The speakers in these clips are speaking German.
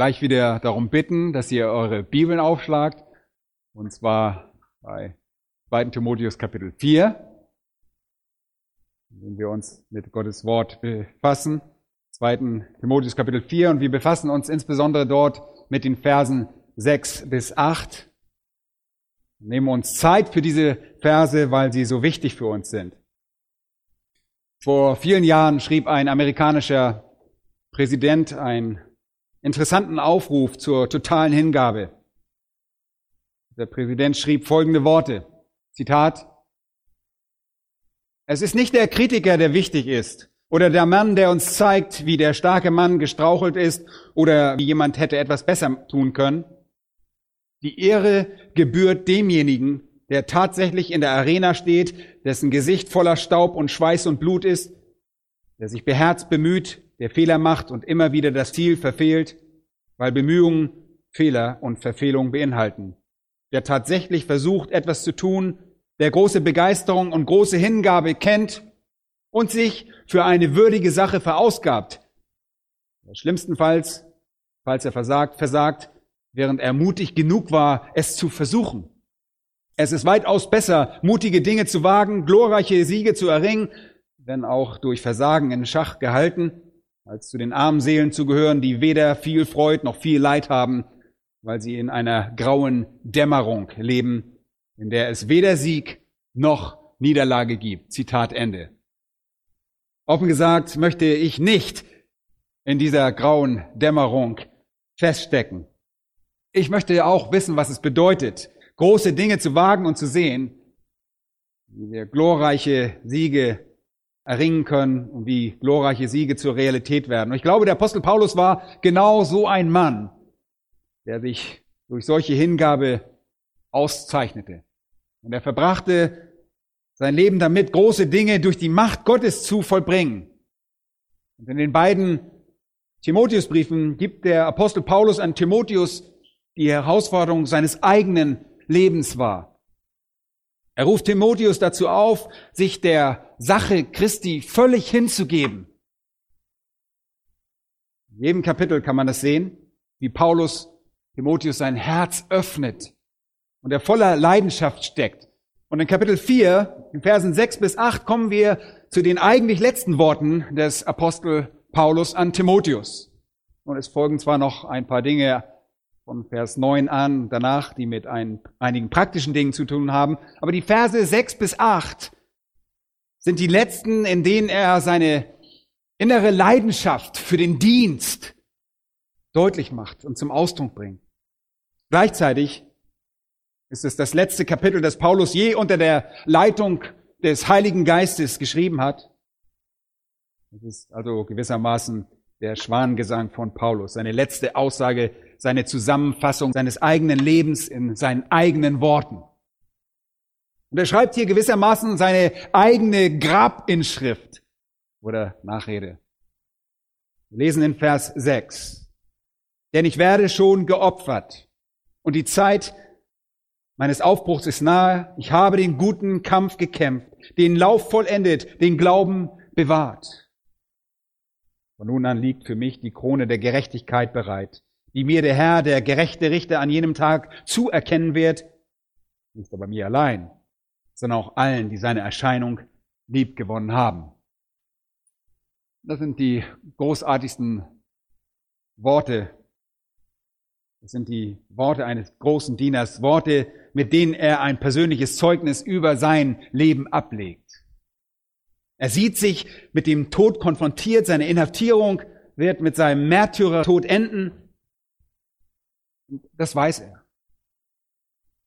gleich wieder darum bitten, dass ihr eure Bibeln aufschlagt. Und zwar bei 2. Timotheus Kapitel 4, wenn wir uns mit Gottes Wort befassen. 2. Timotheus Kapitel 4 und wir befassen uns insbesondere dort mit den Versen 6 bis 8. Wir nehmen uns Zeit für diese Verse, weil sie so wichtig für uns sind. Vor vielen Jahren schrieb ein amerikanischer Präsident einen interessanten Aufruf zur totalen Hingabe. Der Präsident schrieb folgende Worte. Zitat. Es ist nicht der Kritiker, der wichtig ist, oder der Mann, der uns zeigt, wie der starke Mann gestrauchelt ist oder wie jemand hätte etwas besser tun können. Die Ehre gebührt demjenigen, der tatsächlich in der Arena steht, dessen Gesicht voller Staub und Schweiß und Blut ist, der sich beherzt bemüht, der Fehler macht und immer wieder das Ziel verfehlt, weil Bemühungen Fehler und Verfehlungen beinhalten. Der tatsächlich versucht, etwas zu tun, der große Begeisterung und große Hingabe kennt und sich für eine würdige Sache verausgabt. Schlimmstenfalls, falls er versagt, versagt, während er mutig genug war, es zu versuchen. Es ist weitaus besser, mutige Dinge zu wagen, glorreiche Siege zu erringen, wenn auch durch Versagen in Schach gehalten, als zu den armen Seelen zu gehören, die weder viel Freud noch viel Leid haben, weil sie in einer grauen Dämmerung leben, in der es weder Sieg noch Niederlage gibt. Zitat Ende. Offen gesagt möchte ich nicht in dieser grauen Dämmerung feststecken. Ich möchte auch wissen, was es bedeutet, große Dinge zu wagen und zu sehen, wie wir glorreiche Siege erringen können und wie glorreiche Siege zur Realität werden. Und ich glaube, der Apostel Paulus war genau so ein Mann, der sich durch solche Hingabe auszeichnete. Und er verbrachte sein Leben damit, große Dinge durch die Macht Gottes zu vollbringen. Und in den beiden Timotheusbriefen gibt der Apostel Paulus an Timotheus die Herausforderung seines eigenen Lebens wahr. Er ruft Timotheus dazu auf, sich der Sache Christi völlig hinzugeben. In jedem Kapitel kann man das sehen, wie Paulus Timotheus sein Herz öffnet und er voller Leidenschaft steckt. Und in Kapitel 4, in Versen 6 bis 8, kommen wir zu den eigentlich letzten Worten des Apostel Paulus an Timotheus. Und es folgen zwar noch ein paar Dinge von Vers 9 an, danach, die mit ein, einigen praktischen Dingen zu tun haben. Aber die Verse 6 bis 8 sind die letzten, in denen er seine innere Leidenschaft für den Dienst deutlich macht und zum Ausdruck bringt. Gleichzeitig ist es das letzte Kapitel, das Paulus je unter der Leitung des Heiligen Geistes geschrieben hat. Es ist also gewissermaßen der Schwanengesang von Paulus, seine letzte Aussage seine Zusammenfassung seines eigenen Lebens in seinen eigenen Worten. Und er schreibt hier gewissermaßen seine eigene Grabinschrift oder Nachrede. Wir lesen in Vers 6. Denn ich werde schon geopfert und die Zeit meines Aufbruchs ist nahe. Ich habe den guten Kampf gekämpft, den Lauf vollendet, den Glauben bewahrt. Von nun an liegt für mich die Krone der Gerechtigkeit bereit, die mir der Herr, der gerechte Richter an jenem Tag zuerkennen wird, nicht aber mir allein, sondern auch allen, die seine Erscheinung liebgewonnen haben. Das sind die großartigsten Worte. Das sind die Worte eines großen Dieners, Worte, mit denen er ein persönliches Zeugnis über sein Leben ablegt. Er sieht sich mit dem Tod konfrontiert, seine Inhaftierung wird mit seinem Märtyrertod enden das weiß er.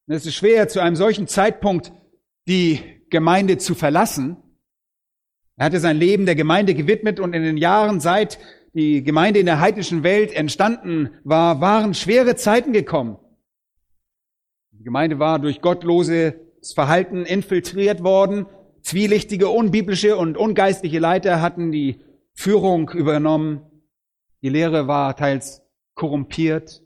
es ist schwer, zu einem solchen Zeitpunkt die Gemeinde zu verlassen. Er hatte sein Leben der Gemeinde gewidmet und in den Jahren seit die Gemeinde in der heidnischen Welt entstanden war, waren schwere Zeiten gekommen. Die Gemeinde war durch gottloses Verhalten infiltriert worden. Zwielichtige, unbiblische und ungeistliche Leiter hatten die Führung übernommen. Die Lehre war teils korrumpiert.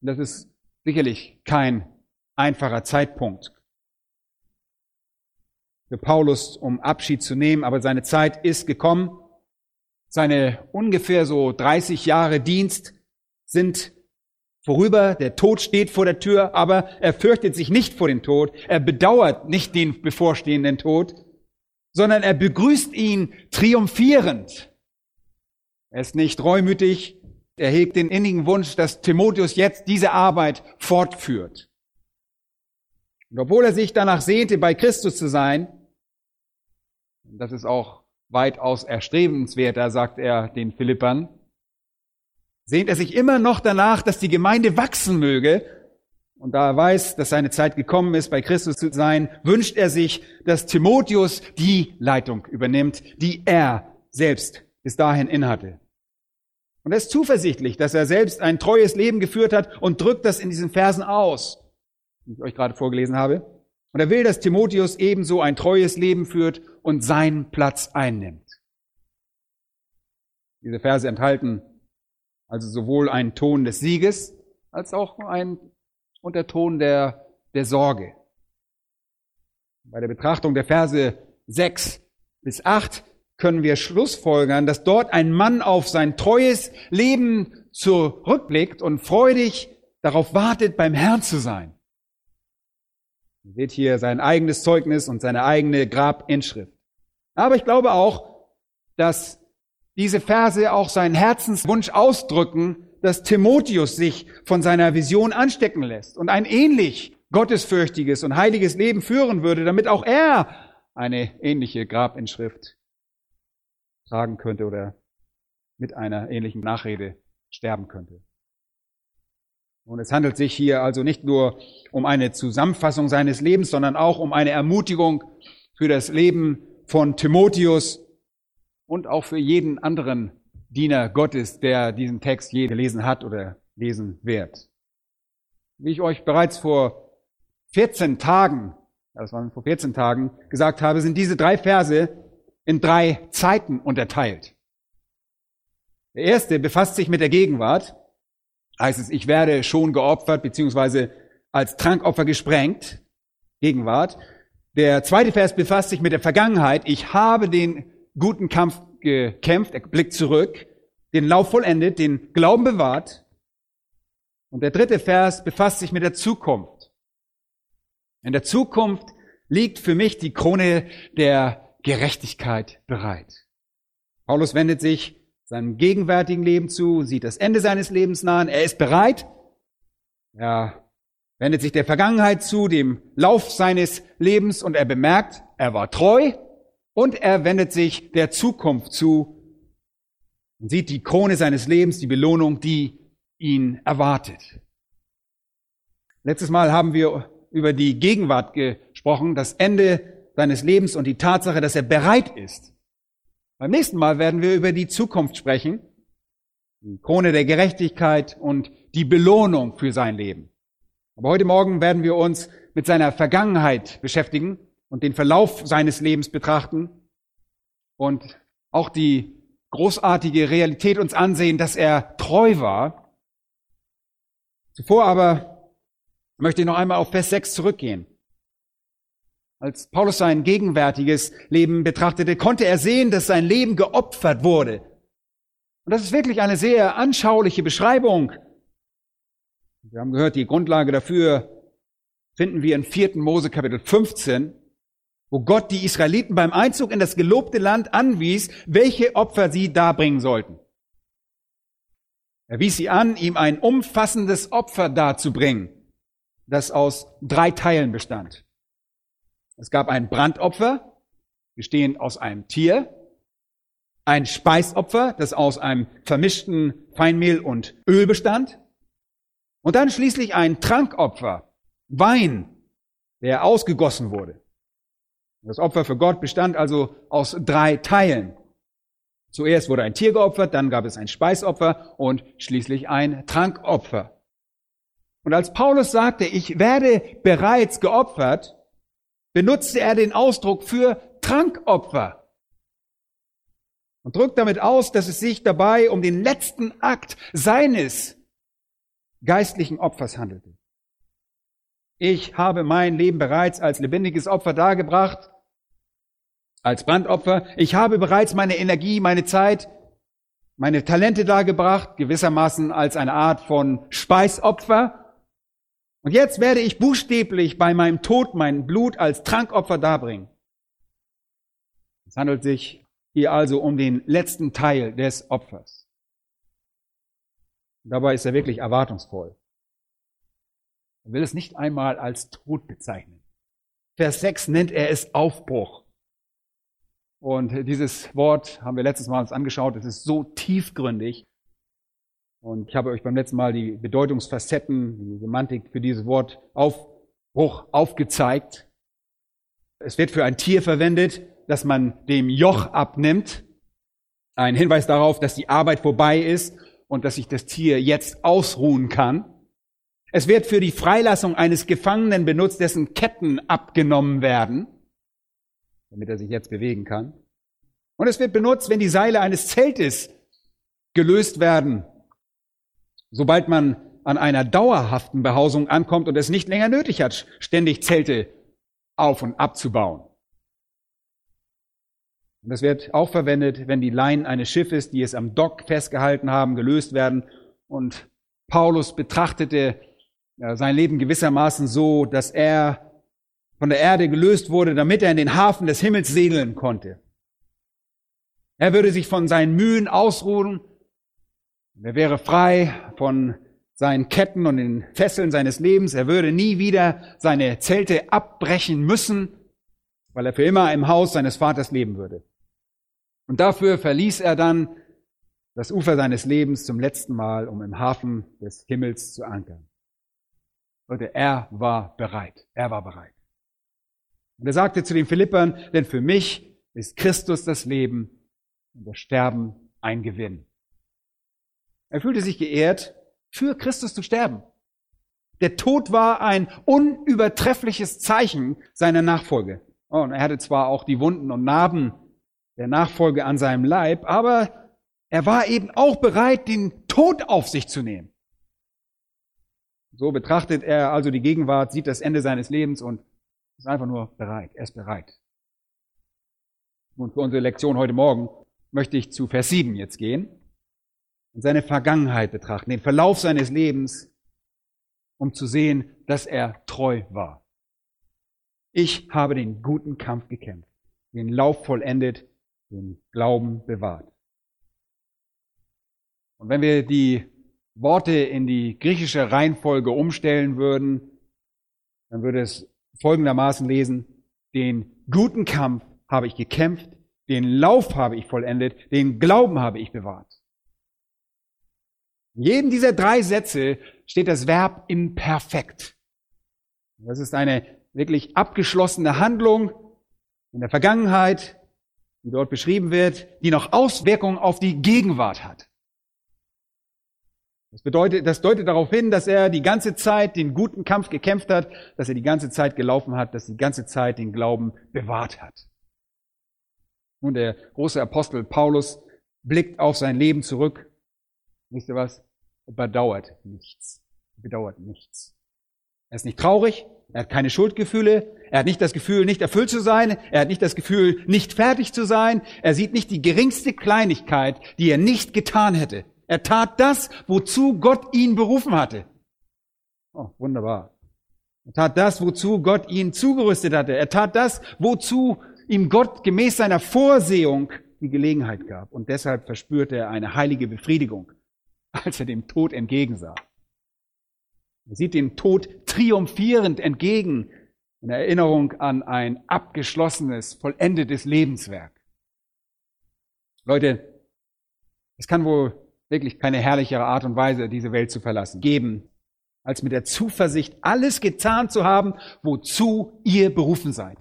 Das ist sicherlich kein einfacher Zeitpunkt für Paulus, um Abschied zu nehmen, aber seine Zeit ist gekommen. Seine ungefähr so 30 Jahre Dienst sind vorüber, der Tod steht vor der Tür, aber er fürchtet sich nicht vor dem Tod, er bedauert nicht den bevorstehenden Tod, sondern er begrüßt ihn triumphierend. Er ist nicht reumütig, er hegt den innigen Wunsch, dass Timotheus jetzt diese Arbeit fortführt. Und obwohl er sich danach sehnte, bei Christus zu sein, das ist auch weitaus erstrebenswerter, sagt er den Philippern, sehnt er sich immer noch danach, dass die Gemeinde wachsen möge. Und da er weiß, dass seine Zeit gekommen ist, bei Christus zu sein, wünscht er sich, dass Timotheus die Leitung übernimmt, die er selbst bis dahin innehatte. Und er ist zuversichtlich, dass er selbst ein treues Leben geführt hat und drückt das in diesen Versen aus, die ich euch gerade vorgelesen habe. Und er will, dass Timotheus ebenso ein treues Leben führt und seinen Platz einnimmt. Diese Verse enthalten also sowohl einen Ton des Sieges als auch einen Unterton der, der Sorge. Bei der Betrachtung der Verse 6 bis 8 können wir schlussfolgern, dass dort ein Mann auf sein treues Leben zurückblickt und freudig darauf wartet, beim Herrn zu sein. Ihr seht hier sein eigenes Zeugnis und seine eigene Grabinschrift. Aber ich glaube auch, dass diese Verse auch seinen Herzenswunsch ausdrücken, dass Timotheus sich von seiner Vision anstecken lässt und ein ähnlich gottesfürchtiges und heiliges Leben führen würde, damit auch er eine ähnliche Grabinschrift tragen könnte oder mit einer ähnlichen Nachrede sterben könnte. Und es handelt sich hier also nicht nur um eine Zusammenfassung seines Lebens, sondern auch um eine Ermutigung für das Leben von Timotheus und auch für jeden anderen Diener Gottes, der diesen Text je gelesen hat oder lesen wird. Wie ich euch bereits vor 14 Tagen, das waren vor 14 Tagen, gesagt habe, sind diese drei Verse in drei Zeiten unterteilt. Der erste befasst sich mit der Gegenwart, heißt es, ich werde schon geopfert, beziehungsweise als Trankopfer gesprengt. Gegenwart. Der zweite Vers befasst sich mit der Vergangenheit. Ich habe den guten Kampf gekämpft. Er blickt zurück, den Lauf vollendet, den Glauben bewahrt. Und der dritte Vers befasst sich mit der Zukunft. In der Zukunft liegt für mich die Krone der Gerechtigkeit bereit. Paulus wendet sich seinem gegenwärtigen Leben zu, sieht das Ende seines Lebens nahen. Er ist bereit. Er wendet sich der Vergangenheit zu, dem Lauf seines Lebens und er bemerkt, er war treu und er wendet sich der Zukunft zu und sieht die Krone seines Lebens, die Belohnung, die ihn erwartet. Letztes Mal haben wir über die Gegenwart gesprochen, das Ende seines Lebens und die Tatsache, dass er bereit ist, beim nächsten Mal werden wir über die Zukunft sprechen, die Krone der Gerechtigkeit und die Belohnung für sein Leben. Aber heute Morgen werden wir uns mit seiner Vergangenheit beschäftigen und den Verlauf seines Lebens betrachten und auch die großartige Realität uns ansehen, dass er treu war. Zuvor aber möchte ich noch einmal auf Vers 6 zurückgehen. Als Paulus sein gegenwärtiges Leben betrachtete, konnte er sehen, dass sein Leben geopfert wurde. Und das ist wirklich eine sehr anschauliche Beschreibung. Wir haben gehört, die Grundlage dafür finden wir in 4. Mose Kapitel 15, wo Gott die Israeliten beim Einzug in das gelobte Land anwies, welche Opfer sie darbringen sollten. Er wies sie an, ihm ein umfassendes Opfer darzubringen, das aus drei Teilen bestand. Es gab ein Brandopfer, bestehend aus einem Tier, ein Speisopfer, das aus einem vermischten Feinmehl und Öl bestand, und dann schließlich ein Trankopfer, Wein, der ausgegossen wurde. Das Opfer für Gott bestand also aus drei Teilen. Zuerst wurde ein Tier geopfert, dann gab es ein Speisopfer und schließlich ein Trankopfer. Und als Paulus sagte, ich werde bereits geopfert, benutzte er den Ausdruck für Trankopfer und drückt damit aus, dass es sich dabei um den letzten Akt seines geistlichen Opfers handelte. Ich habe mein Leben bereits als lebendiges Opfer dargebracht, als Brandopfer. Ich habe bereits meine Energie, meine Zeit, meine Talente dargebracht, gewissermaßen als eine Art von Speisopfer. Und jetzt werde ich buchstäblich bei meinem Tod mein Blut als Trankopfer darbringen. Es handelt sich hier also um den letzten Teil des Opfers. Dabei ist er wirklich erwartungsvoll. Er will es nicht einmal als Tod bezeichnen. Vers 6 nennt er es Aufbruch. Und dieses Wort haben wir letztes Mal uns angeschaut. Es ist so tiefgründig. Und ich habe euch beim letzten Mal die Bedeutungsfacetten, die Semantik für dieses Wort Aufbruch aufgezeigt. Es wird für ein Tier verwendet, dass man dem Joch abnimmt. Ein Hinweis darauf, dass die Arbeit vorbei ist und dass sich das Tier jetzt ausruhen kann. Es wird für die Freilassung eines Gefangenen benutzt, dessen Ketten abgenommen werden, damit er sich jetzt bewegen kann. Und es wird benutzt, wenn die Seile eines Zeltes gelöst werden, sobald man an einer dauerhaften Behausung ankommt und es nicht länger nötig hat, ständig Zelte auf und abzubauen. Und das wird auch verwendet, wenn die Leinen eines Schiffes, die es am Dock festgehalten haben, gelöst werden. Und Paulus betrachtete sein Leben gewissermaßen so, dass er von der Erde gelöst wurde, damit er in den Hafen des Himmels segeln konnte. Er würde sich von seinen Mühen ausruhen. Er wäre frei von seinen Ketten und den Fesseln seines Lebens. Er würde nie wieder seine Zelte abbrechen müssen, weil er für immer im Haus seines Vaters leben würde. Und dafür verließ er dann das Ufer seines Lebens zum letzten Mal, um im Hafen des Himmels zu ankern. Leute, er war bereit. Er war bereit. Und er sagte zu den Philippern, denn für mich ist Christus das Leben und das Sterben ein Gewinn. Er fühlte sich geehrt, für Christus zu sterben. Der Tod war ein unübertreffliches Zeichen seiner Nachfolge. Oh, und er hatte zwar auch die Wunden und Narben der Nachfolge an seinem Leib, aber er war eben auch bereit, den Tod auf sich zu nehmen. So betrachtet er also die Gegenwart, sieht das Ende seines Lebens und ist einfach nur bereit. Er ist bereit. Und für unsere Lektion heute Morgen möchte ich zu Vers 7 jetzt gehen und seine Vergangenheit betrachten, den Verlauf seines Lebens, um zu sehen, dass er treu war. Ich habe den guten Kampf gekämpft, den Lauf vollendet, den Glauben bewahrt. Und wenn wir die Worte in die griechische Reihenfolge umstellen würden, dann würde es folgendermaßen lesen, den guten Kampf habe ich gekämpft, den Lauf habe ich vollendet, den Glauben habe ich bewahrt. In jedem dieser drei Sätze steht das Verb im Perfekt. Das ist eine wirklich abgeschlossene Handlung in der Vergangenheit, die dort beschrieben wird, die noch Auswirkungen auf die Gegenwart hat. Das bedeutet, das deutet darauf hin, dass er die ganze Zeit den guten Kampf gekämpft hat, dass er die ganze Zeit gelaufen hat, dass er die ganze Zeit den Glauben bewahrt hat. Nun, der große Apostel Paulus blickt auf sein Leben zurück. Wisst ihr was? Er bedauert nichts. Er bedauert nichts. Er ist nicht traurig, er hat keine Schuldgefühle, er hat nicht das Gefühl, nicht erfüllt zu sein, er hat nicht das Gefühl, nicht fertig zu sein, er sieht nicht die geringste Kleinigkeit, die er nicht getan hätte. Er tat das, wozu Gott ihn berufen hatte. Oh, wunderbar. Er tat das, wozu Gott ihn zugerüstet hatte. Er tat das, wozu ihm Gott gemäß seiner Vorsehung die Gelegenheit gab. Und deshalb verspürte er eine heilige Befriedigung, als er dem Tod entgegensah. Er sieht dem Tod triumphierend entgegen in Erinnerung an ein abgeschlossenes, vollendetes Lebenswerk. Leute, es kann wohl wirklich keine herrlichere Art und Weise, diese Welt zu verlassen, geben, als mit der Zuversicht, alles getan zu haben, wozu ihr berufen seid.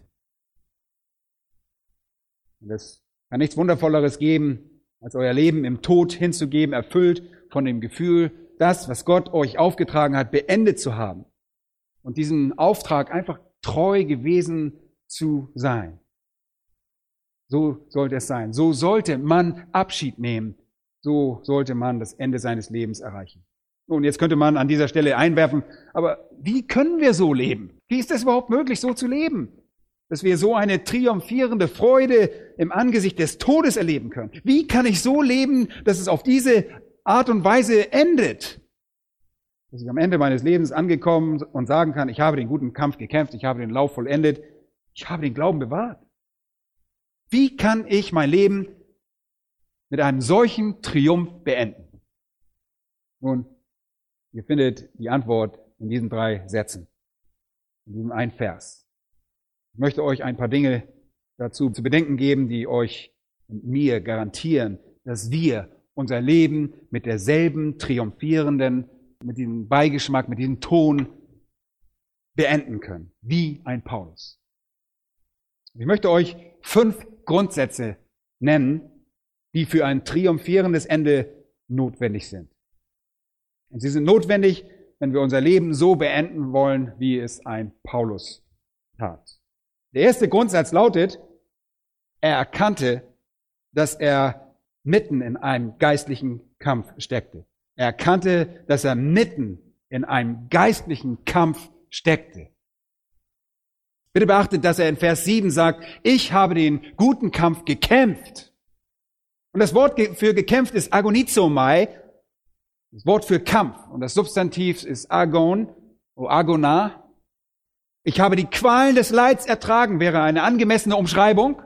Und es kann nichts Wundervolleres geben, als euer Leben im Tod hinzugeben, erfüllt von dem Gefühl, das, was Gott euch aufgetragen hat, beendet zu haben und diesen Auftrag einfach treu gewesen zu sein. So sollte es sein. So sollte man Abschied nehmen. So sollte man das Ende seines Lebens erreichen. Und jetzt könnte man an dieser Stelle einwerfen, aber wie können wir so leben? Wie ist es überhaupt möglich, so zu leben? Dass wir so eine triumphierende Freude im Angesicht des Todes erleben können. Wie kann ich so leben, dass es auf diese Art und Weise endet? Dass ich am Ende meines Lebens angekommen und sagen kann, ich habe den guten Kampf gekämpft, ich habe den Lauf vollendet, ich habe den Glauben bewahrt. Wie kann ich mein Leben mit einem solchen Triumph beenden? Nun, ihr findet die Antwort in diesen drei Sätzen, in diesem einen Vers. Ich möchte euch ein paar Dinge dazu zu bedenken geben, die euch und mir garantieren, dass wir unser Leben mit derselben triumphierenden, mit diesem Beigeschmack, mit diesem Ton beenden können, wie ein Paulus. Ich möchte euch fünf Grundsätze nennen, die für ein triumphierendes Ende notwendig sind. Und sie sind notwendig, wenn wir unser Leben so beenden wollen, wie es ein Paulus tat. Der erste Grundsatz lautet, er erkannte, dass er mitten in einem geistlichen Kampf steckte. Er erkannte, dass er mitten in einem geistlichen Kampf steckte. Bitte beachtet, dass er in Vers 7 sagt, ich habe den guten Kampf gekämpft. Und das Wort für gekämpft ist agonizomai, das Wort für Kampf. Und das Substantiv ist agon, o agona. Ich habe die Qualen des Leids ertragen, wäre eine angemessene Umschreibung.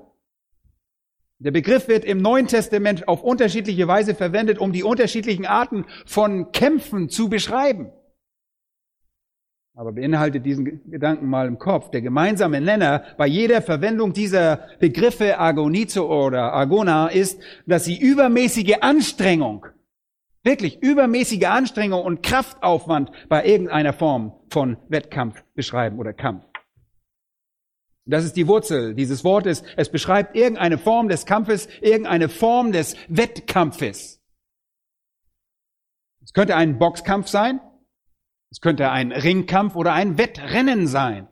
Der Begriff wird im Neuen Testament auf unterschiedliche Weise verwendet, um die unterschiedlichen Arten von Kämpfen zu beschreiben aber beinhaltet diesen Gedanken mal im Kopf. Der gemeinsame Nenner bei jeder Verwendung dieser Begriffe Agonizo oder Agona ist, dass sie übermäßige Anstrengung, wirklich übermäßige Anstrengung und Kraftaufwand bei irgendeiner Form von Wettkampf beschreiben oder Kampf. Das ist die Wurzel dieses Wortes. Es beschreibt irgendeine Form des Kampfes, irgendeine Form des Wettkampfes. Es könnte ein Boxkampf sein, es könnte ein Ringkampf oder ein Wettrennen sein.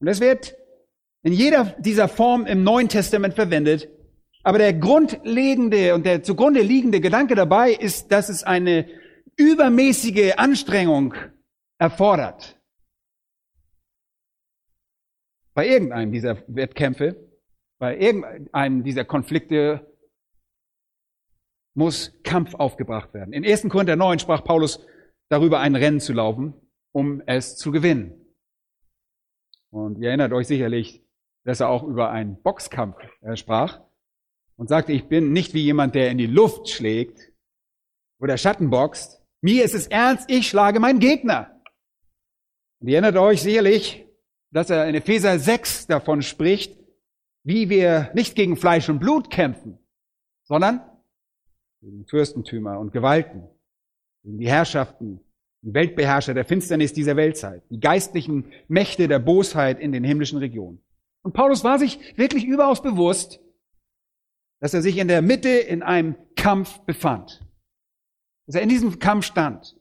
Und es wird in jeder dieser Form im Neuen Testament verwendet. Aber der grundlegende und der zugrunde liegende Gedanke dabei ist, dass es eine übermäßige Anstrengung erfordert. Bei irgendeinem dieser Wettkämpfe, bei irgendeinem dieser Konflikte muss Kampf aufgebracht werden. In 1. Korinther 9 sprach Paulus darüber ein Rennen zu laufen, um es zu gewinnen. Und ihr erinnert euch sicherlich, dass er auch über einen Boxkampf äh, sprach und sagte, ich bin nicht wie jemand, der in die Luft schlägt oder Schatten boxt. Mir ist es ernst, ich schlage meinen Gegner. Und ihr erinnert euch sicherlich, dass er in Epheser 6 davon spricht, wie wir nicht gegen Fleisch und Blut kämpfen, sondern gegen Fürstentümer und Gewalten, gegen die Herrschaften, die Weltbeherrscher der Finsternis dieser Weltzeit, die geistlichen Mächte der Bosheit in den himmlischen Regionen. Und Paulus war sich wirklich überaus bewusst, dass er sich in der Mitte in einem Kampf befand. Dass er in diesem Kampf stand.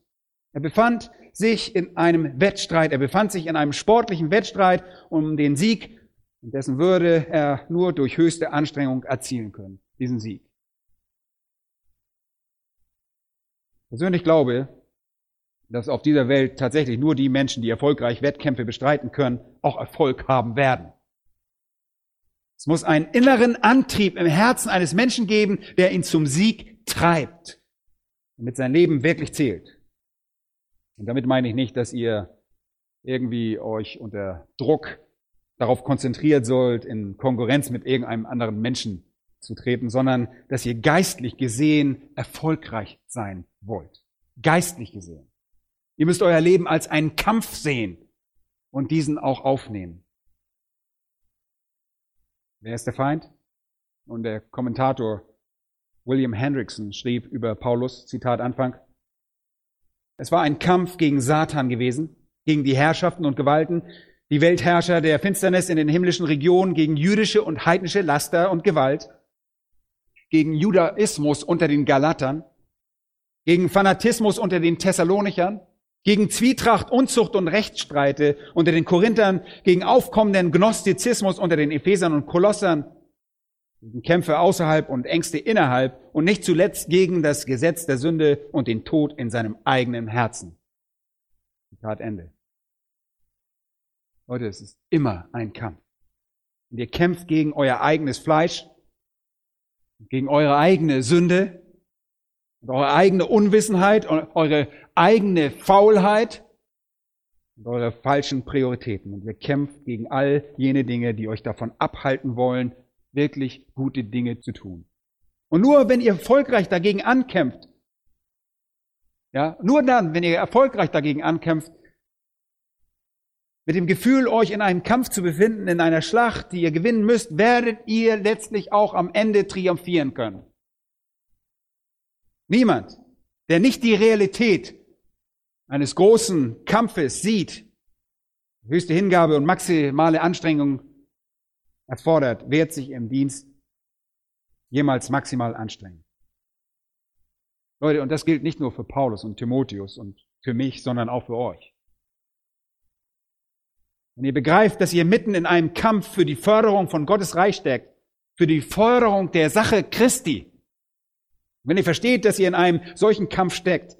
Er befand sich in einem Wettstreit. Er befand sich in einem sportlichen Wettstreit um den Sieg, dessen würde er nur durch höchste Anstrengung erzielen können. Diesen Sieg. persönlich glaube, dass auf dieser Welt tatsächlich nur die Menschen, die erfolgreich Wettkämpfe bestreiten können, auch Erfolg haben werden. Es muss einen inneren Antrieb im Herzen eines Menschen geben, der ihn zum Sieg treibt, damit sein Leben wirklich zählt. Und damit meine ich nicht, dass ihr irgendwie euch unter Druck darauf konzentriert sollt, in Konkurrenz mit irgendeinem anderen Menschen zu treten, sondern dass ihr geistlich gesehen erfolgreich sein wollt. Geistlich gesehen. Ihr müsst euer Leben als einen Kampf sehen und diesen auch aufnehmen. Wer ist der Feind? Und der Kommentator William Hendrickson schrieb über Paulus, Zitat Anfang, es war ein Kampf gegen Satan gewesen, gegen die Herrschaften und Gewalten, die Weltherrscher der Finsternis in den himmlischen Regionen, gegen jüdische und heidnische Laster und Gewalt. gegen Judaismus unter den Galatern, gegen Fanatismus unter den Thessalonichern, gegen Zwietracht, Unzucht und Rechtsstreite unter den Korinthern, gegen aufkommenden Gnostizismus unter den Ephesern und Kolossern, gegen Kämpfe außerhalb und Ängste innerhalb und nicht zuletzt gegen das Gesetz der Sünde und den Tod in seinem eigenen Herzen. Zitat Ende. Leute, es ist immer ein Kampf. Und ihr kämpft gegen euer eigenes Fleisch, gegen eure eigene Sünde, und eure eigene Unwissenheit, eure eigene Faulheit und eure falschen Prioritäten. Und ihr kämpft gegen all jene Dinge, die euch davon abhalten wollen, wirklich gute Dinge zu tun. Und nur wenn ihr erfolgreich dagegen ankämpft, ja, nur dann, wenn ihr erfolgreich dagegen ankämpft, mit dem Gefühl, euch in einem Kampf zu befinden, in einer Schlacht, die ihr gewinnen müsst, werdet ihr letztlich auch am Ende triumphieren können. Niemand, der nicht die Realität eines großen Kampfes sieht, höchste Hingabe und maximale Anstrengung erfordert, wird sich im Dienst jemals maximal anstrengen. Leute, und das gilt nicht nur für Paulus und Timotheus und für mich, sondern auch für euch. Wenn ihr begreift, dass ihr mitten in einem Kampf für die Förderung von Gottes Reich steckt, für die Förderung der Sache Christi, wenn ihr versteht, dass ihr in einem solchen Kampf steckt,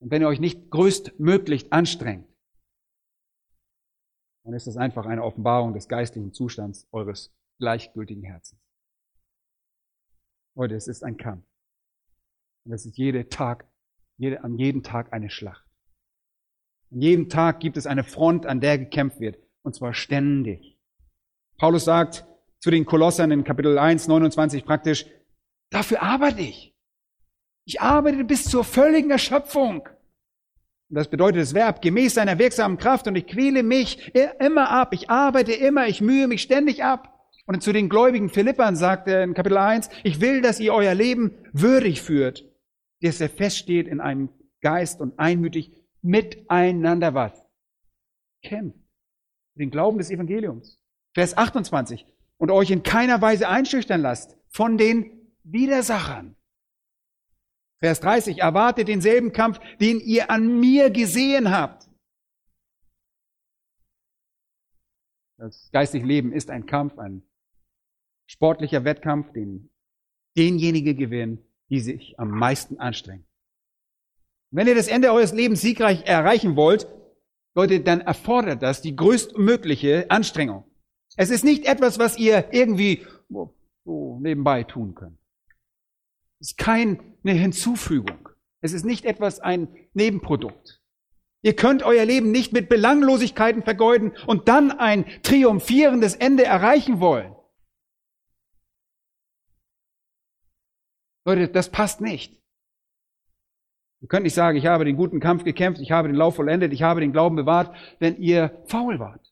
und wenn ihr euch nicht größtmöglich anstrengt, dann ist das einfach eine Offenbarung des geistlichen Zustands eures gleichgültigen Herzens. Leute, es ist ein Kampf. Und es ist jede Tag, jede, an jedem Tag eine Schlacht. An jedem Tag gibt es eine Front, an der gekämpft wird. Und zwar ständig. Paulus sagt zu den Kolossern in Kapitel 1, 29 praktisch, dafür arbeite ich. Ich arbeite bis zur völligen Erschöpfung. Und das bedeutet das Verb, gemäß seiner wirksamen Kraft und ich quäle mich immer ab. Ich arbeite immer, ich mühe mich ständig ab. Und zu den gläubigen Philippern sagt er in Kapitel 1, ich will, dass ihr euer Leben würdig führt, dass er feststeht in einem Geist und einmütig miteinander was? Kämpft. Den Glauben des Evangeliums. Vers 28. Und euch in keiner Weise einschüchtern lasst von den Widersachern. Vers 30. Erwartet denselben Kampf, den ihr an mir gesehen habt. Das geistige Leben ist ein Kampf, ein sportlicher Wettkampf, den denjenigen gewinnen, die sich am meisten anstrengen. Wenn ihr das Ende eures Lebens siegreich erreichen wollt, Leute, dann erfordert das die größtmögliche Anstrengung. Es ist nicht etwas, was ihr irgendwie so nebenbei tun könnt. Es ist keine Hinzufügung. Es ist nicht etwas, ein Nebenprodukt. Ihr könnt euer Leben nicht mit Belanglosigkeiten vergeuden und dann ein triumphierendes Ende erreichen wollen. Leute, das passt nicht. Ihr könnt nicht sagen, ich habe den guten Kampf gekämpft, ich habe den Lauf vollendet, ich habe den Glauben bewahrt, wenn ihr faul wart.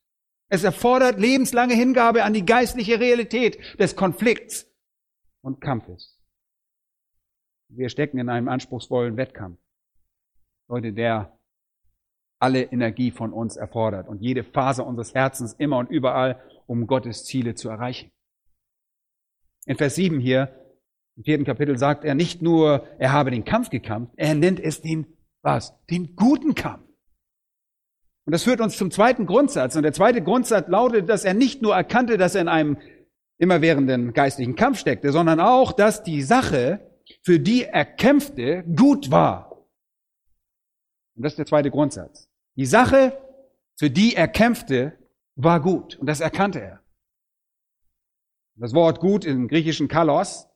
Es erfordert lebenslange Hingabe an die geistliche Realität des Konflikts und Kampfes. Wir stecken in einem anspruchsvollen Wettkampf. Leute, der alle Energie von uns erfordert und jede Phase unseres Herzens immer und überall, um Gottes Ziele zu erreichen. In Vers 7 hier im vierten Kapitel sagt er nicht nur, er habe den Kampf gekämpft, er nennt es den, was? Den guten Kampf. Und das führt uns zum zweiten Grundsatz. Und der zweite Grundsatz lautet, dass er nicht nur erkannte, dass er in einem immerwährenden geistlichen Kampf steckte, sondern auch, dass die Sache, für die er kämpfte, gut war. Und das ist der zweite Grundsatz. Die Sache, für die er kämpfte, war gut. Und das erkannte er. Das Wort gut im griechischen Kalos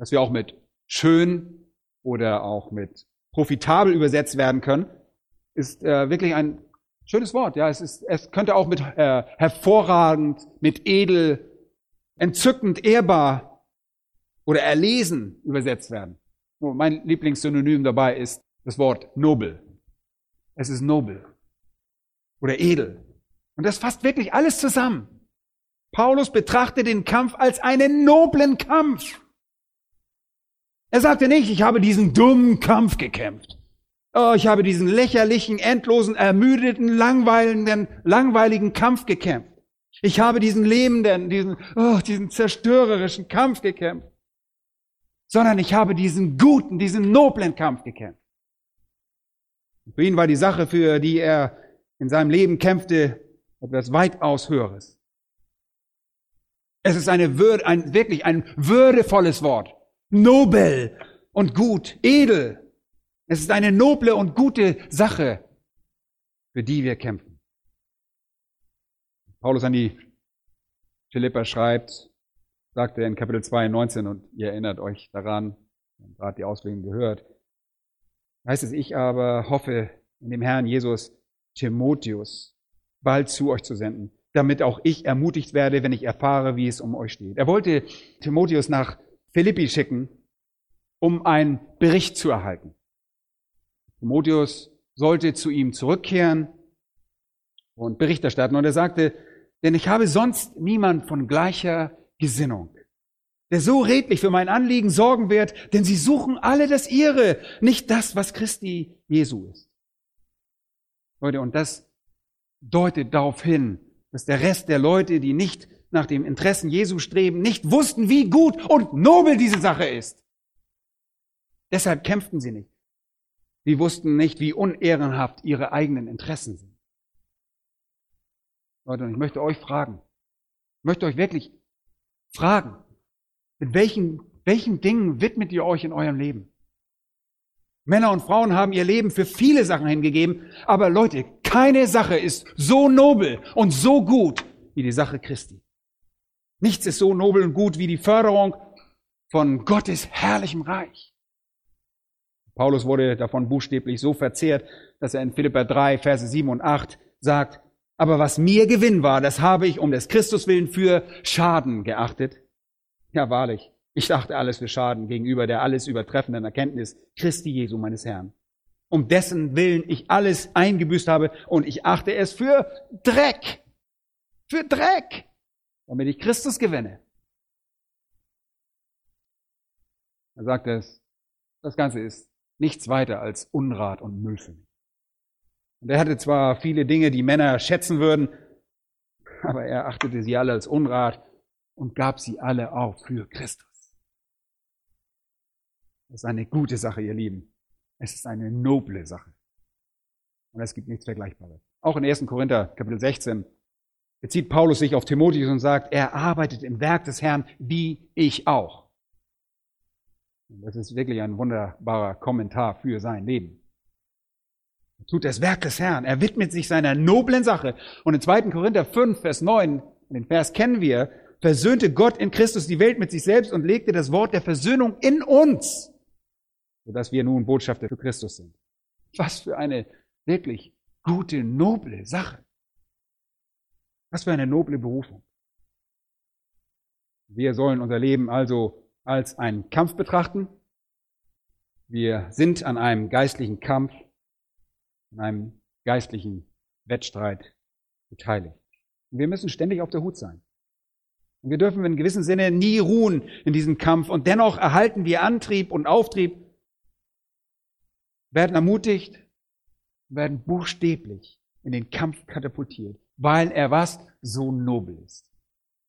dass wir auch mit schön oder auch mit profitabel übersetzt werden können, ist äh, wirklich ein schönes Wort. Ja, es ist, es könnte auch mit äh, hervorragend, mit edel, entzückend, ehrbar oder erlesen übersetzt werden. Oh, mein Lieblingssynonym dabei ist das Wort nobel. Es ist nobel oder edel. Und das fasst wirklich alles zusammen. Paulus betrachtet den Kampf als einen noblen Kampf. Er sagte nicht, ich habe diesen dummen Kampf gekämpft. Oh, ich habe diesen lächerlichen, endlosen, ermüdeten, langweiligen, langweiligen Kampf gekämpft. Ich habe diesen lebenden, diesen, oh, diesen zerstörerischen Kampf gekämpft. Sondern ich habe diesen guten, diesen noblen Kampf gekämpft. Für ihn war die Sache, für die er in seinem Leben kämpfte, etwas weitaus Höheres. Es ist eine Würde, ein, wirklich ein würdevolles Wort. Nobel und gut, edel. Es ist eine noble und gute Sache, für die wir kämpfen. Paulus an die Philipper schreibt, sagt er in Kapitel 2, 19, und ihr erinnert euch daran, gerade die Auslegung gehört, heißt es, ich aber hoffe in dem Herrn Jesus Timotheus bald zu euch zu senden, damit auch ich ermutigt werde, wenn ich erfahre, wie es um euch steht. Er wollte Timotheus nach Philippi schicken, um einen Bericht zu erhalten. Timotheus sollte zu ihm zurückkehren und Bericht erstatten. Und er sagte, denn ich habe sonst niemand von gleicher Gesinnung, der so redlich für mein Anliegen sorgen wird, denn sie suchen alle das ihre, nicht das, was Christi Jesu ist. Leute, und das deutet darauf hin, dass der Rest der Leute, die nicht nach dem Interessen Jesu streben, nicht wussten, wie gut und nobel diese Sache ist. Deshalb kämpften sie nicht. Sie wussten nicht, wie unehrenhaft ihre eigenen Interessen sind. Leute, und ich möchte euch fragen, ich möchte euch wirklich fragen, mit welchen, welchen Dingen widmet ihr euch in eurem Leben? Männer und Frauen haben ihr Leben für viele Sachen hingegeben, aber Leute, keine Sache ist so nobel und so gut wie die Sache Christi. Nichts ist so nobel und gut wie die Förderung von Gottes herrlichem Reich. Paulus wurde davon buchstäblich so verzehrt, dass er in Philippa 3, Verse 7 und 8 sagt, aber was mir Gewinn war, das habe ich um des Christus willen für Schaden geachtet. Ja, wahrlich. Ich dachte alles für Schaden gegenüber der alles übertreffenden Erkenntnis Christi Jesu meines Herrn. Um dessen Willen ich alles eingebüßt habe und ich achte es für Dreck. Für Dreck. Damit ich Christus gewinne. Er sagt es, das Ganze ist nichts weiter als Unrat und Müll für mich. Und er hatte zwar viele Dinge, die Männer schätzen würden, aber er achtete sie alle als Unrat und gab sie alle auf für Christus. Das ist eine gute Sache, ihr Lieben. Es ist eine noble Sache. Und es gibt nichts Vergleichbares. Auch in 1. Korinther Kapitel 16 bezieht Paulus sich auf Timotheus und sagt, er arbeitet im Werk des Herrn wie ich auch. Und das ist wirklich ein wunderbarer Kommentar für sein Leben tut das Werk des Herrn. Er widmet sich seiner noblen Sache. Und in 2. Korinther 5, Vers 9, den Vers kennen wir, versöhnte Gott in Christus die Welt mit sich selbst und legte das Wort der Versöhnung in uns, sodass wir nun Botschafter für Christus sind. Was für eine wirklich gute, noble Sache. Was für eine noble Berufung. Wir sollen unser Leben also als einen Kampf betrachten. Wir sind an einem geistlichen Kampf in einem geistlichen Wettstreit beteiligt. Und wir müssen ständig auf der Hut sein. Und wir dürfen in gewissem Sinne nie ruhen in diesem Kampf. Und dennoch erhalten wir Antrieb und Auftrieb, werden ermutigt, werden buchstäblich in den Kampf katapultiert, weil er was so nobel ist.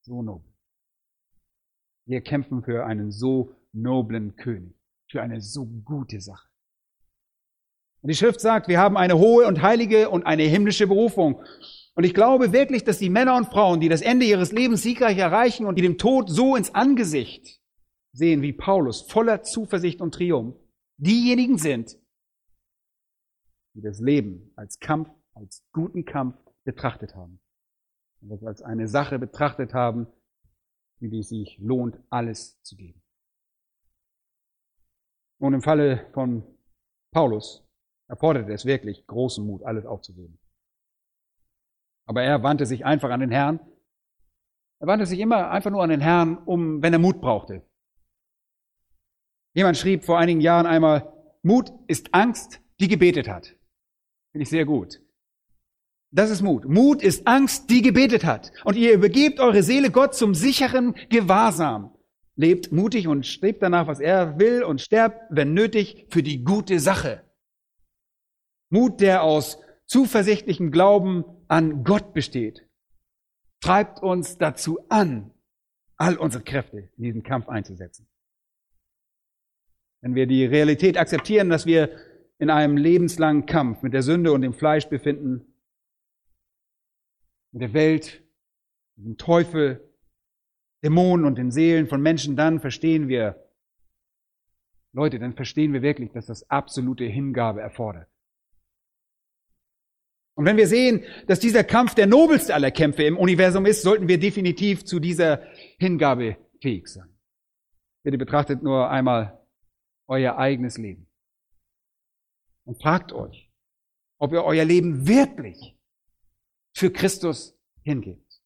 So nobel. Wir kämpfen für einen so noblen König, für eine so gute Sache. Und die Schrift sagt, wir haben eine hohe und heilige und eine himmlische Berufung. Und ich glaube wirklich, dass die Männer und Frauen, die das Ende ihres Lebens siegreich erreichen und die dem Tod so ins Angesicht sehen wie Paulus, voller Zuversicht und Triumph, diejenigen sind, die das Leben als Kampf, als guten Kampf betrachtet haben. Und das als eine Sache betrachtet haben, für die sich lohnt, alles zu geben. Und im Falle von Paulus er forderte es wirklich, großen Mut, alles aufzugeben. Aber er wandte sich einfach an den Herrn. Er wandte sich immer einfach nur an den Herrn, um, wenn er Mut brauchte. Jemand schrieb vor einigen Jahren einmal, Mut ist Angst, die gebetet hat. Finde ich sehr gut. Das ist Mut. Mut ist Angst, die gebetet hat. Und ihr übergebt eure Seele Gott zum sicheren Gewahrsam. Lebt mutig und strebt danach, was er will und sterbt, wenn nötig, für die gute Sache. Mut, der aus zuversichtlichem Glauben an Gott besteht. treibt uns dazu an, all unsere Kräfte in diesen Kampf einzusetzen. Wenn wir die Realität akzeptieren, dass wir in einem lebenslangen Kampf mit der Sünde und dem Fleisch befinden, mit der Welt, mit dem Teufel, Dämonen und den Seelen von Menschen, dann verstehen wir, Leute, dann verstehen wir wirklich, dass das absolute Hingabe erfordert. Und wenn wir sehen, dass dieser Kampf der nobelste aller Kämpfe im Universum ist, sollten wir definitiv zu dieser Hingabe fähig sein. Bitte betrachtet nur einmal euer eigenes Leben und fragt euch, ob ihr euer Leben wirklich für Christus hingebt.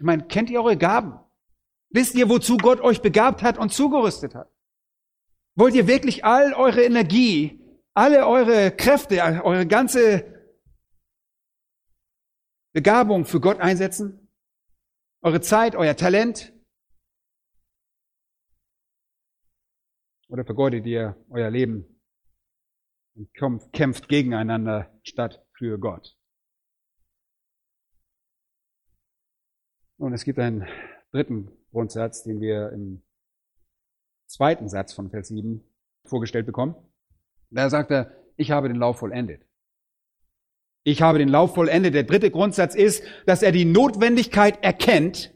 Ich meine, kennt ihr eure Gaben? Wisst ihr, wozu Gott euch begabt hat und zugerüstet hat? Wollt ihr wirklich all eure Energie, alle eure Kräfte, eure ganze Begabung für Gott einsetzen? Eure Zeit, euer Talent? Oder vergeudet ihr euer Leben und kämpft gegeneinander statt für Gott? Und es gibt einen dritten Grundsatz, den wir im zweiten Satz von Vers 7 vorgestellt bekommen. Da sagt er, ich habe den Lauf vollendet. Ich habe den Lauf vollendet. Der dritte Grundsatz ist, dass er die Notwendigkeit erkennt,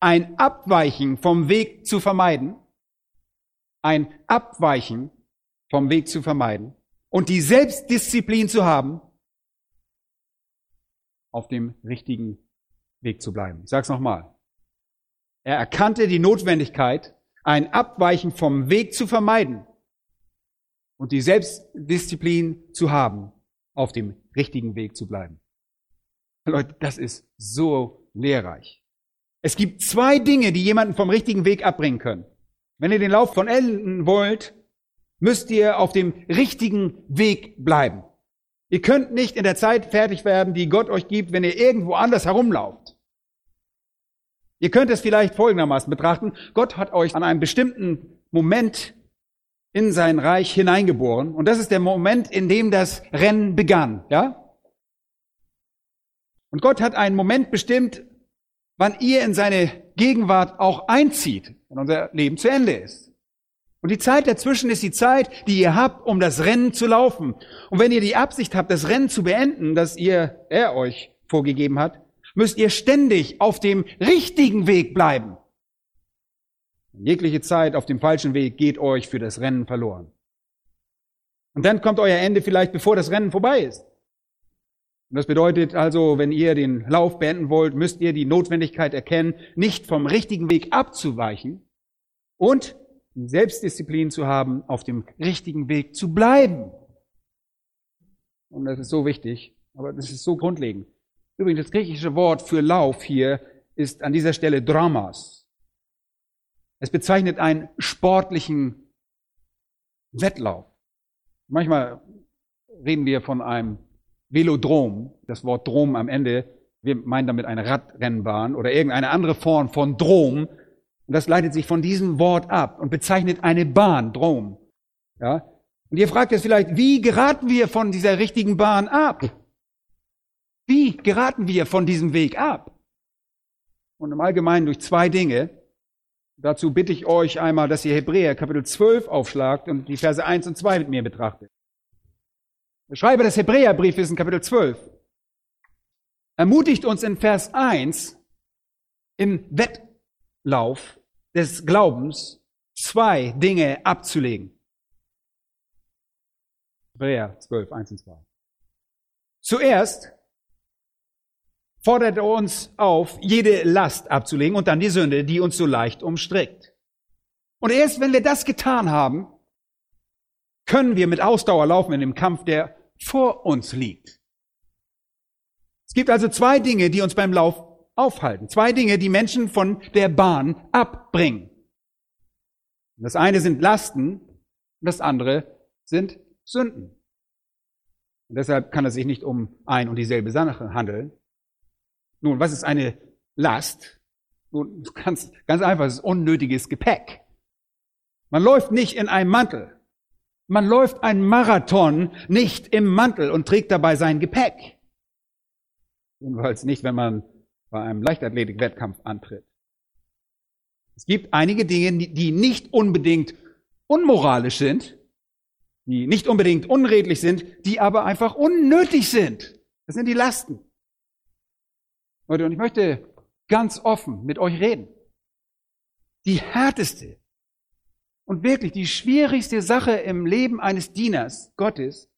ein Abweichen vom Weg zu vermeiden, ein Abweichen vom Weg zu vermeiden und die Selbstdisziplin zu haben, auf dem richtigen Weg zu bleiben. Ich sage es nochmal. Er erkannte die Notwendigkeit, ein Abweichen vom Weg zu vermeiden und die Selbstdisziplin zu haben, auf dem richtigen Weg zu bleiben. Leute, das ist so lehrreich. Es gibt zwei Dinge, die jemanden vom richtigen Weg abbringen können. Wenn ihr den Lauf von enden wollt, müsst ihr auf dem richtigen Weg bleiben. Ihr könnt nicht in der Zeit fertig werden, die Gott euch gibt, wenn ihr irgendwo anders herumlauft. Ihr könnt es vielleicht folgendermaßen betrachten. Gott hat euch an einem bestimmten Moment in sein Reich hineingeboren. Und das ist der Moment, in dem das Rennen begann, ja? Und Gott hat einen Moment bestimmt, wann ihr in seine Gegenwart auch einzieht, wenn unser Leben zu Ende ist. Und die Zeit dazwischen ist die Zeit, die ihr habt, um das Rennen zu laufen. Und wenn ihr die Absicht habt, das Rennen zu beenden, das ihr, er euch vorgegeben hat, müsst ihr ständig auf dem richtigen Weg bleiben. Jegliche Zeit auf dem falschen Weg geht euch für das Rennen verloren. Und dann kommt euer Ende vielleicht, bevor das Rennen vorbei ist. Und das bedeutet also, wenn ihr den Lauf beenden wollt, müsst ihr die Notwendigkeit erkennen, nicht vom richtigen Weg abzuweichen und Selbstdisziplin zu haben, auf dem richtigen Weg zu bleiben. Und das ist so wichtig, aber das ist so grundlegend. Übrigens, das griechische Wort für Lauf hier ist an dieser Stelle Dramas. Es bezeichnet einen sportlichen Wettlauf. Manchmal reden wir von einem Velodrom, das Wort Drom am Ende, wir meinen damit eine Radrennbahn oder irgendeine andere Form von Drom. Und das leitet sich von diesem Wort ab und bezeichnet eine Bahn, Drom. Ja? Und ihr fragt jetzt vielleicht, wie geraten wir von dieser richtigen Bahn ab? Wie geraten wir von diesem Weg ab? Und im Allgemeinen durch zwei Dinge. Dazu bitte ich euch einmal, dass ihr Hebräer Kapitel 12 aufschlagt und die Verse 1 und 2 mit mir betrachtet. Der Schreiber des Hebräerbriefes in Kapitel 12 ermutigt uns in Vers 1 im Wettlauf des Glaubens zwei Dinge abzulegen. Hebräer 12, 1 und 2. Zuerst fordert er uns auf, jede Last abzulegen und dann die Sünde, die uns so leicht umstrickt. Und erst wenn wir das getan haben, können wir mit Ausdauer laufen in dem Kampf, der vor uns liegt. Es gibt also zwei Dinge, die uns beim Lauf aufhalten. Zwei Dinge, die Menschen von der Bahn abbringen. Das eine sind Lasten und das andere sind Sünden. Und deshalb kann es sich nicht um ein und dieselbe Sache handeln, nun, was ist eine Last? Nun, ganz, ganz einfach, es ist unnötiges Gepäck. Man läuft nicht in einem Mantel. Man läuft einen Marathon nicht im Mantel und trägt dabei sein Gepäck. Jedenfalls nicht, wenn man bei einem Leichtathletik-Wettkampf antritt. Es gibt einige Dinge, die nicht unbedingt unmoralisch sind, die nicht unbedingt unredlich sind, die aber einfach unnötig sind. Das sind die Lasten. Leute, und ich möchte ganz offen mit euch reden. Die härteste und wirklich die schwierigste Sache im Leben eines Dieners Gottes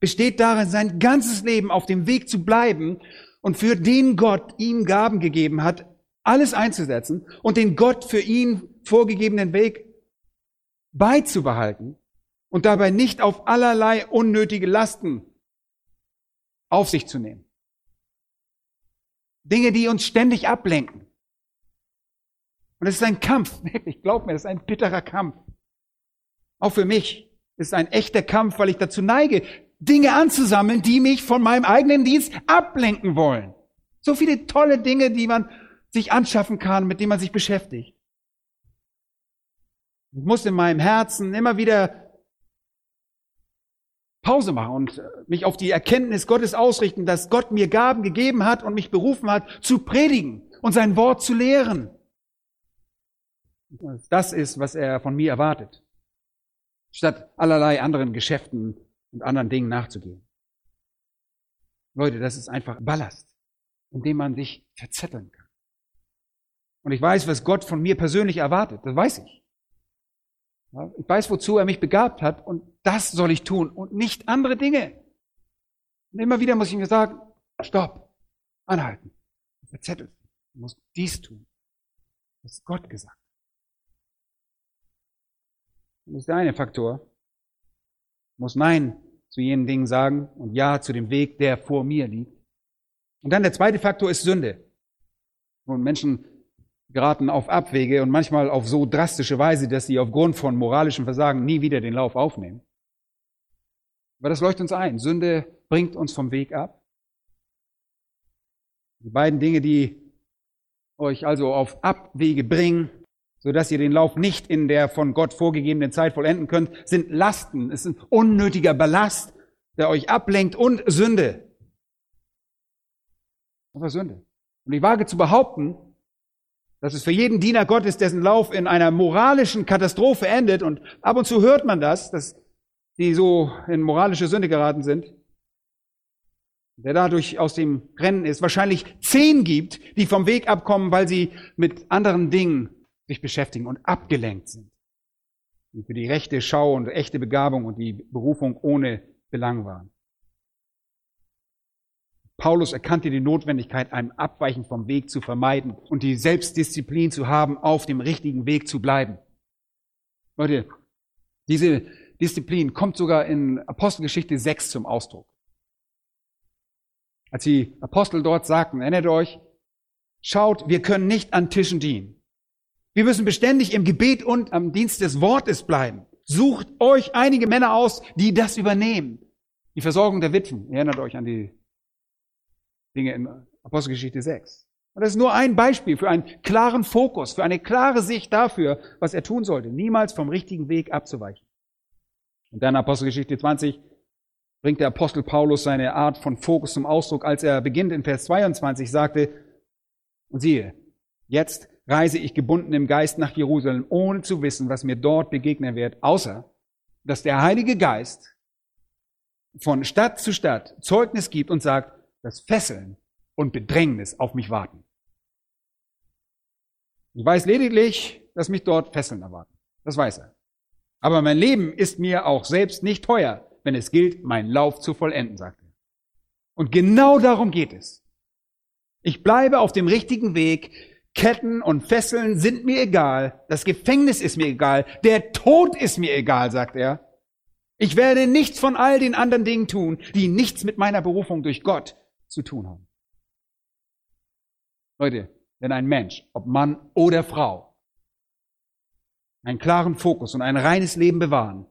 besteht darin, sein ganzes Leben auf dem Weg zu bleiben und für den Gott ihm Gaben gegeben hat, alles einzusetzen und den Gott für ihn vorgegebenen Weg beizubehalten und dabei nicht auf allerlei unnötige Lasten auf sich zu nehmen. Dinge, die uns ständig ablenken. Und es ist ein Kampf, wirklich, glaub mir, das ist ein bitterer Kampf. Auch für mich ist ein echter Kampf, weil ich dazu neige, Dinge anzusammeln, die mich von meinem eigenen Dienst ablenken wollen. So viele tolle Dinge, die man sich anschaffen kann, mit denen man sich beschäftigt. Ich muss in meinem Herzen immer wieder Pause machen und mich auf die Erkenntnis Gottes ausrichten, dass Gott mir Gaben gegeben hat und mich berufen hat, zu predigen und sein Wort zu lehren. Das ist, was er von mir erwartet. Statt allerlei anderen Geschäften und anderen Dingen nachzugehen. Leute, das ist einfach Ballast, in dem man sich verzetteln kann. Und ich weiß, was Gott von mir persönlich erwartet. Das weiß ich. Ich weiß, wozu er mich begabt hat und das soll ich tun und nicht andere Dinge. Und immer wieder muss ich mir sagen, stopp, anhalten, verzettelt. Du musst dies tun. Das ist Gott gesagt. Das ist der eine Faktor. Ich muss Nein zu jenen Dingen sagen und Ja zu dem Weg, der vor mir liegt. Und dann der zweite Faktor ist Sünde. Und Menschen geraten auf Abwege und manchmal auf so drastische Weise, dass sie aufgrund von moralischem Versagen nie wieder den Lauf aufnehmen. Aber das leuchtet uns ein. Sünde bringt uns vom Weg ab. Die beiden Dinge, die euch also auf Abwege bringen, sodass ihr den Lauf nicht in der von Gott vorgegebenen Zeit vollenden könnt, sind Lasten. Es ist ein unnötiger Ballast, der euch ablenkt und Sünde. War Sünde. Und ich wage zu behaupten, dass es für jeden Diener Gottes, dessen Lauf in einer moralischen Katastrophe endet, und ab und zu hört man das, dass die so in moralische Sünde geraten sind, der dadurch aus dem Rennen ist, wahrscheinlich zehn gibt, die vom Weg abkommen, weil sie mit anderen Dingen sich beschäftigen und abgelenkt sind. Und für die rechte Schau und echte Begabung und die Berufung ohne Belang waren. Paulus erkannte die Notwendigkeit, ein Abweichen vom Weg zu vermeiden und die Selbstdisziplin zu haben, auf dem richtigen Weg zu bleiben. Leute, diese Disziplin kommt sogar in Apostelgeschichte 6 zum Ausdruck. Als die Apostel dort sagten, erinnert euch, schaut, wir können nicht an Tischen dienen. Wir müssen beständig im Gebet und am Dienst des Wortes bleiben. Sucht euch einige Männer aus, die das übernehmen. Die Versorgung der Witwen. Erinnert euch an die Dinge in Apostelgeschichte 6. Und das ist nur ein Beispiel für einen klaren Fokus, für eine klare Sicht dafür, was er tun sollte, niemals vom richtigen Weg abzuweichen. Und dann Apostelgeschichte 20 bringt der Apostel Paulus seine Art von Fokus zum Ausdruck, als er beginnt in Vers 22 sagte, und siehe, jetzt reise ich gebunden im Geist nach Jerusalem, ohne zu wissen, was mir dort begegnen wird, außer dass der Heilige Geist von Stadt zu Stadt Zeugnis gibt und sagt, dass Fesseln und Bedrängnis auf mich warten. Ich weiß lediglich, dass mich dort Fesseln erwarten. Das weiß er. Aber mein Leben ist mir auch selbst nicht teuer, wenn es gilt, meinen Lauf zu vollenden, sagt er. Und genau darum geht es. Ich bleibe auf dem richtigen Weg. Ketten und Fesseln sind mir egal. Das Gefängnis ist mir egal. Der Tod ist mir egal, sagt er. Ich werde nichts von all den anderen Dingen tun, die nichts mit meiner Berufung durch Gott zu tun haben. Leute, wenn ein Mensch, ob Mann oder Frau, einen klaren Fokus und ein reines Leben bewahren,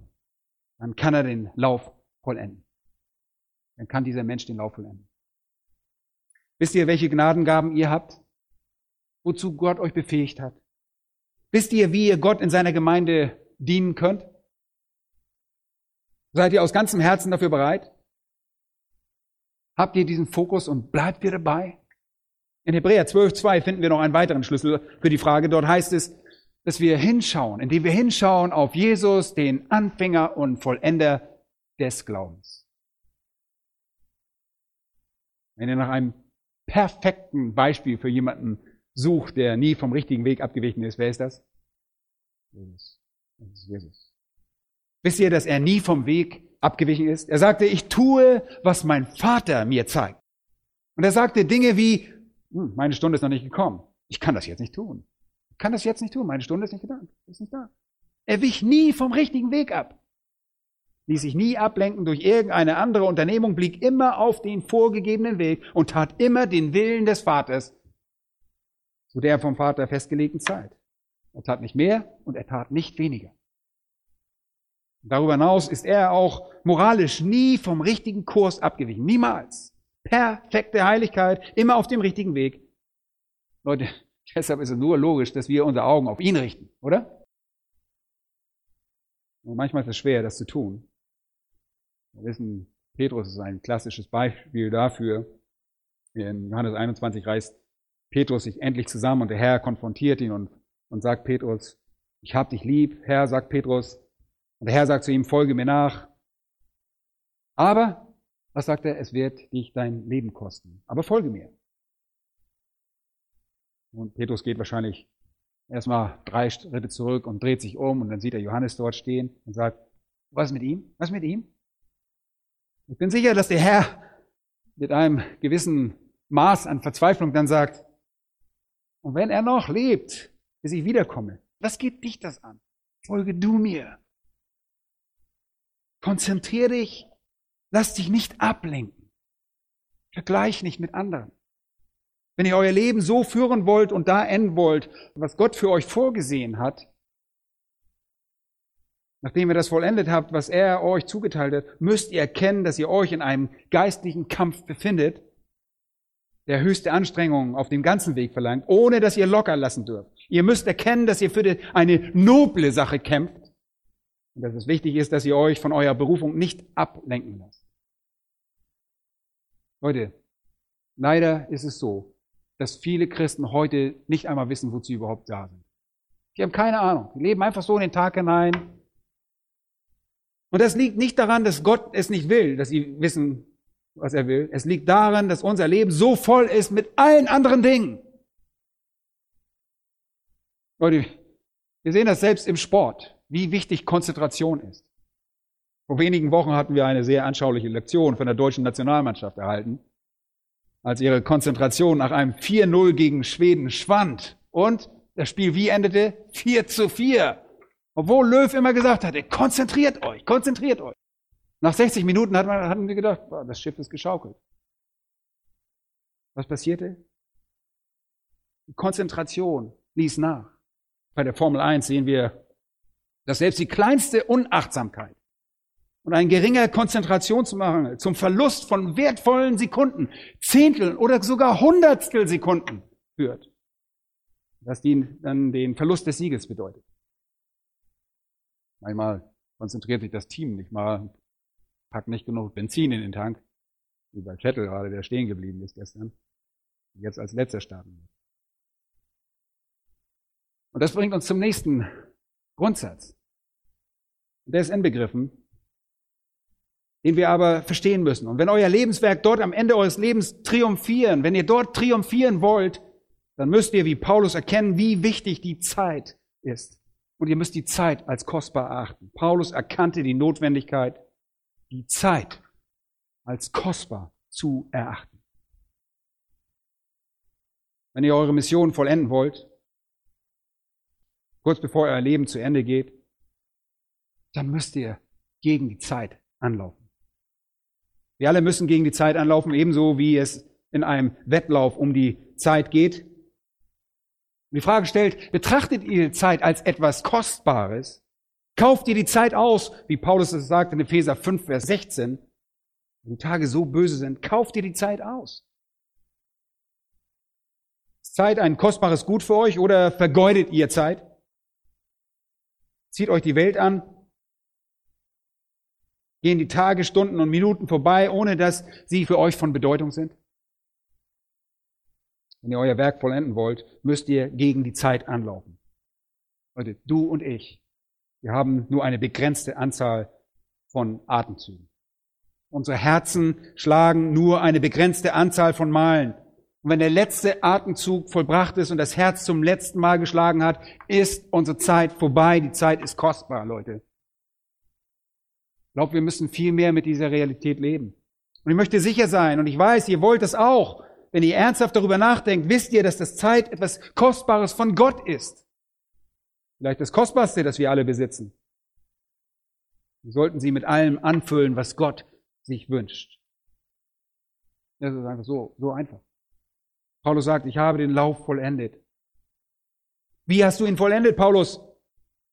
dann kann er den Lauf vollenden. Dann kann dieser Mensch den Lauf vollenden. Wisst ihr, welche Gnadengaben ihr habt? Wozu Gott euch befähigt hat? Wisst ihr, wie ihr Gott in seiner Gemeinde dienen könnt? Seid ihr aus ganzem Herzen dafür bereit? Habt ihr diesen Fokus und bleibt ihr dabei? In Hebräer 12.2 finden wir noch einen weiteren Schlüssel für die Frage. Dort heißt es, dass wir hinschauen, indem wir hinschauen auf Jesus, den Anfänger und Vollender des Glaubens. Wenn ihr nach einem perfekten Beispiel für jemanden sucht, der nie vom richtigen Weg abgewichen ist, wer ist das? Jesus. Das ist Jesus. Wisst ihr, dass er nie vom Weg abgewichen ist? Er sagte, ich tue, was mein Vater mir zeigt. Und er sagte Dinge wie, hm, meine Stunde ist noch nicht gekommen. Ich kann das jetzt nicht tun. Ich kann das jetzt nicht tun. Meine Stunde ist nicht da. Ist nicht da. Er wich nie vom richtigen Weg ab. Ließ sich nie ablenken durch irgendeine andere Unternehmung, blieb immer auf den vorgegebenen Weg und tat immer den Willen des Vaters zu der vom Vater festgelegten Zeit. Er tat nicht mehr und er tat nicht weniger. Darüber hinaus ist er auch moralisch nie vom richtigen Kurs abgewichen. Niemals. Perfekte Heiligkeit, immer auf dem richtigen Weg. Leute, deshalb ist es nur logisch, dass wir unsere Augen auf ihn richten, oder? Und manchmal ist es schwer, das zu tun. Wir wissen, Petrus ist ein klassisches Beispiel dafür. In Johannes 21 reißt Petrus sich endlich zusammen und der Herr konfrontiert ihn und, und sagt Petrus, ich hab dich lieb. Herr, sagt Petrus, und der Herr sagt zu ihm, folge mir nach. Aber, was sagt er? Es wird dich dein Leben kosten. Aber folge mir. Und Petrus geht wahrscheinlich erstmal drei Schritte zurück und dreht sich um und dann sieht er Johannes dort stehen und sagt, was mit ihm? Was mit ihm? Ich bin sicher, dass der Herr mit einem gewissen Maß an Verzweiflung dann sagt, und wenn er noch lebt, bis ich wiederkomme, was geht dich das an? Folge du mir. Konzentriere dich. Lass dich nicht ablenken. Vergleich nicht mit anderen. Wenn ihr euer Leben so führen wollt und da enden wollt, was Gott für euch vorgesehen hat, nachdem ihr das vollendet habt, was er euch zugeteilt hat, müsst ihr erkennen, dass ihr euch in einem geistlichen Kampf befindet, der höchste Anstrengungen auf dem ganzen Weg verlangt, ohne dass ihr locker lassen dürft. Ihr müsst erkennen, dass ihr für eine noble Sache kämpft und dass es wichtig ist, dass ihr euch von eurer Berufung nicht ablenken lasst. Leute, leider ist es so, dass viele Christen heute nicht einmal wissen, wozu sie überhaupt da sind. Die haben keine Ahnung. Die leben einfach so in den Tag hinein. Und das liegt nicht daran, dass Gott es nicht will, dass sie wissen, was er will. Es liegt daran, dass unser Leben so voll ist mit allen anderen Dingen. Leute, wir sehen das selbst im Sport wie wichtig Konzentration ist. Vor wenigen Wochen hatten wir eine sehr anschauliche Lektion von der deutschen Nationalmannschaft erhalten, als ihre Konzentration nach einem 4-0 gegen Schweden schwand und das Spiel wie endete? 4 zu 4. Obwohl Löw immer gesagt hatte, konzentriert euch, konzentriert euch. Nach 60 Minuten hatten wir gedacht, das Schiff ist geschaukelt. Was passierte? Die Konzentration ließ nach. Bei der Formel 1 sehen wir dass selbst die kleinste Unachtsamkeit und ein geringer Konzentrationsmangel zum Verlust von wertvollen Sekunden, Zehntel oder sogar Hundertstel Sekunden führt, was die, dann den Verlust des Sieges bedeutet. Manchmal konzentriert sich das Team nicht mal, packt nicht genug Benzin in den Tank, wie bei Vettel gerade, der stehen geblieben ist gestern, jetzt als letzter starten wird. Und das bringt uns zum nächsten Grundsatz. Der ist inbegriffen, den wir aber verstehen müssen. Und wenn euer Lebenswerk dort am Ende eures Lebens triumphieren, wenn ihr dort triumphieren wollt, dann müsst ihr wie Paulus erkennen, wie wichtig die Zeit ist. Und ihr müsst die Zeit als kostbar erachten. Paulus erkannte die Notwendigkeit, die Zeit als kostbar zu erachten. Wenn ihr eure Mission vollenden wollt, kurz bevor euer Leben zu Ende geht, dann müsst ihr gegen die Zeit anlaufen. Wir alle müssen gegen die Zeit anlaufen, ebenso wie es in einem Wettlauf um die Zeit geht. die Frage stellt, betrachtet ihr die Zeit als etwas Kostbares? Kauft ihr die Zeit aus, wie Paulus es sagt in Epheser 5, Vers 16? Wenn die Tage so böse sind, kauft ihr die Zeit aus. Ist Zeit ein kostbares Gut für euch oder vergeudet ihr Zeit? Zieht euch die Welt an Gehen die Tage, Stunden und Minuten vorbei, ohne dass sie für euch von Bedeutung sind? Wenn ihr euer Werk vollenden wollt, müsst ihr gegen die Zeit anlaufen. Leute, du und ich, wir haben nur eine begrenzte Anzahl von Atemzügen. Unsere Herzen schlagen nur eine begrenzte Anzahl von Malen. Und wenn der letzte Atemzug vollbracht ist und das Herz zum letzten Mal geschlagen hat, ist unsere Zeit vorbei. Die Zeit ist kostbar, Leute. Ich glaube, wir müssen viel mehr mit dieser Realität leben. Und ich möchte sicher sein, und ich weiß, ihr wollt es auch, wenn ihr ernsthaft darüber nachdenkt, wisst ihr, dass das Zeit etwas Kostbares von Gott ist. Vielleicht das Kostbarste, das wir alle besitzen. Wir sollten sie mit allem anfüllen, was Gott sich wünscht. Das ist einfach so, so einfach. Paulus sagt, ich habe den Lauf vollendet. Wie hast du ihn vollendet, Paulus?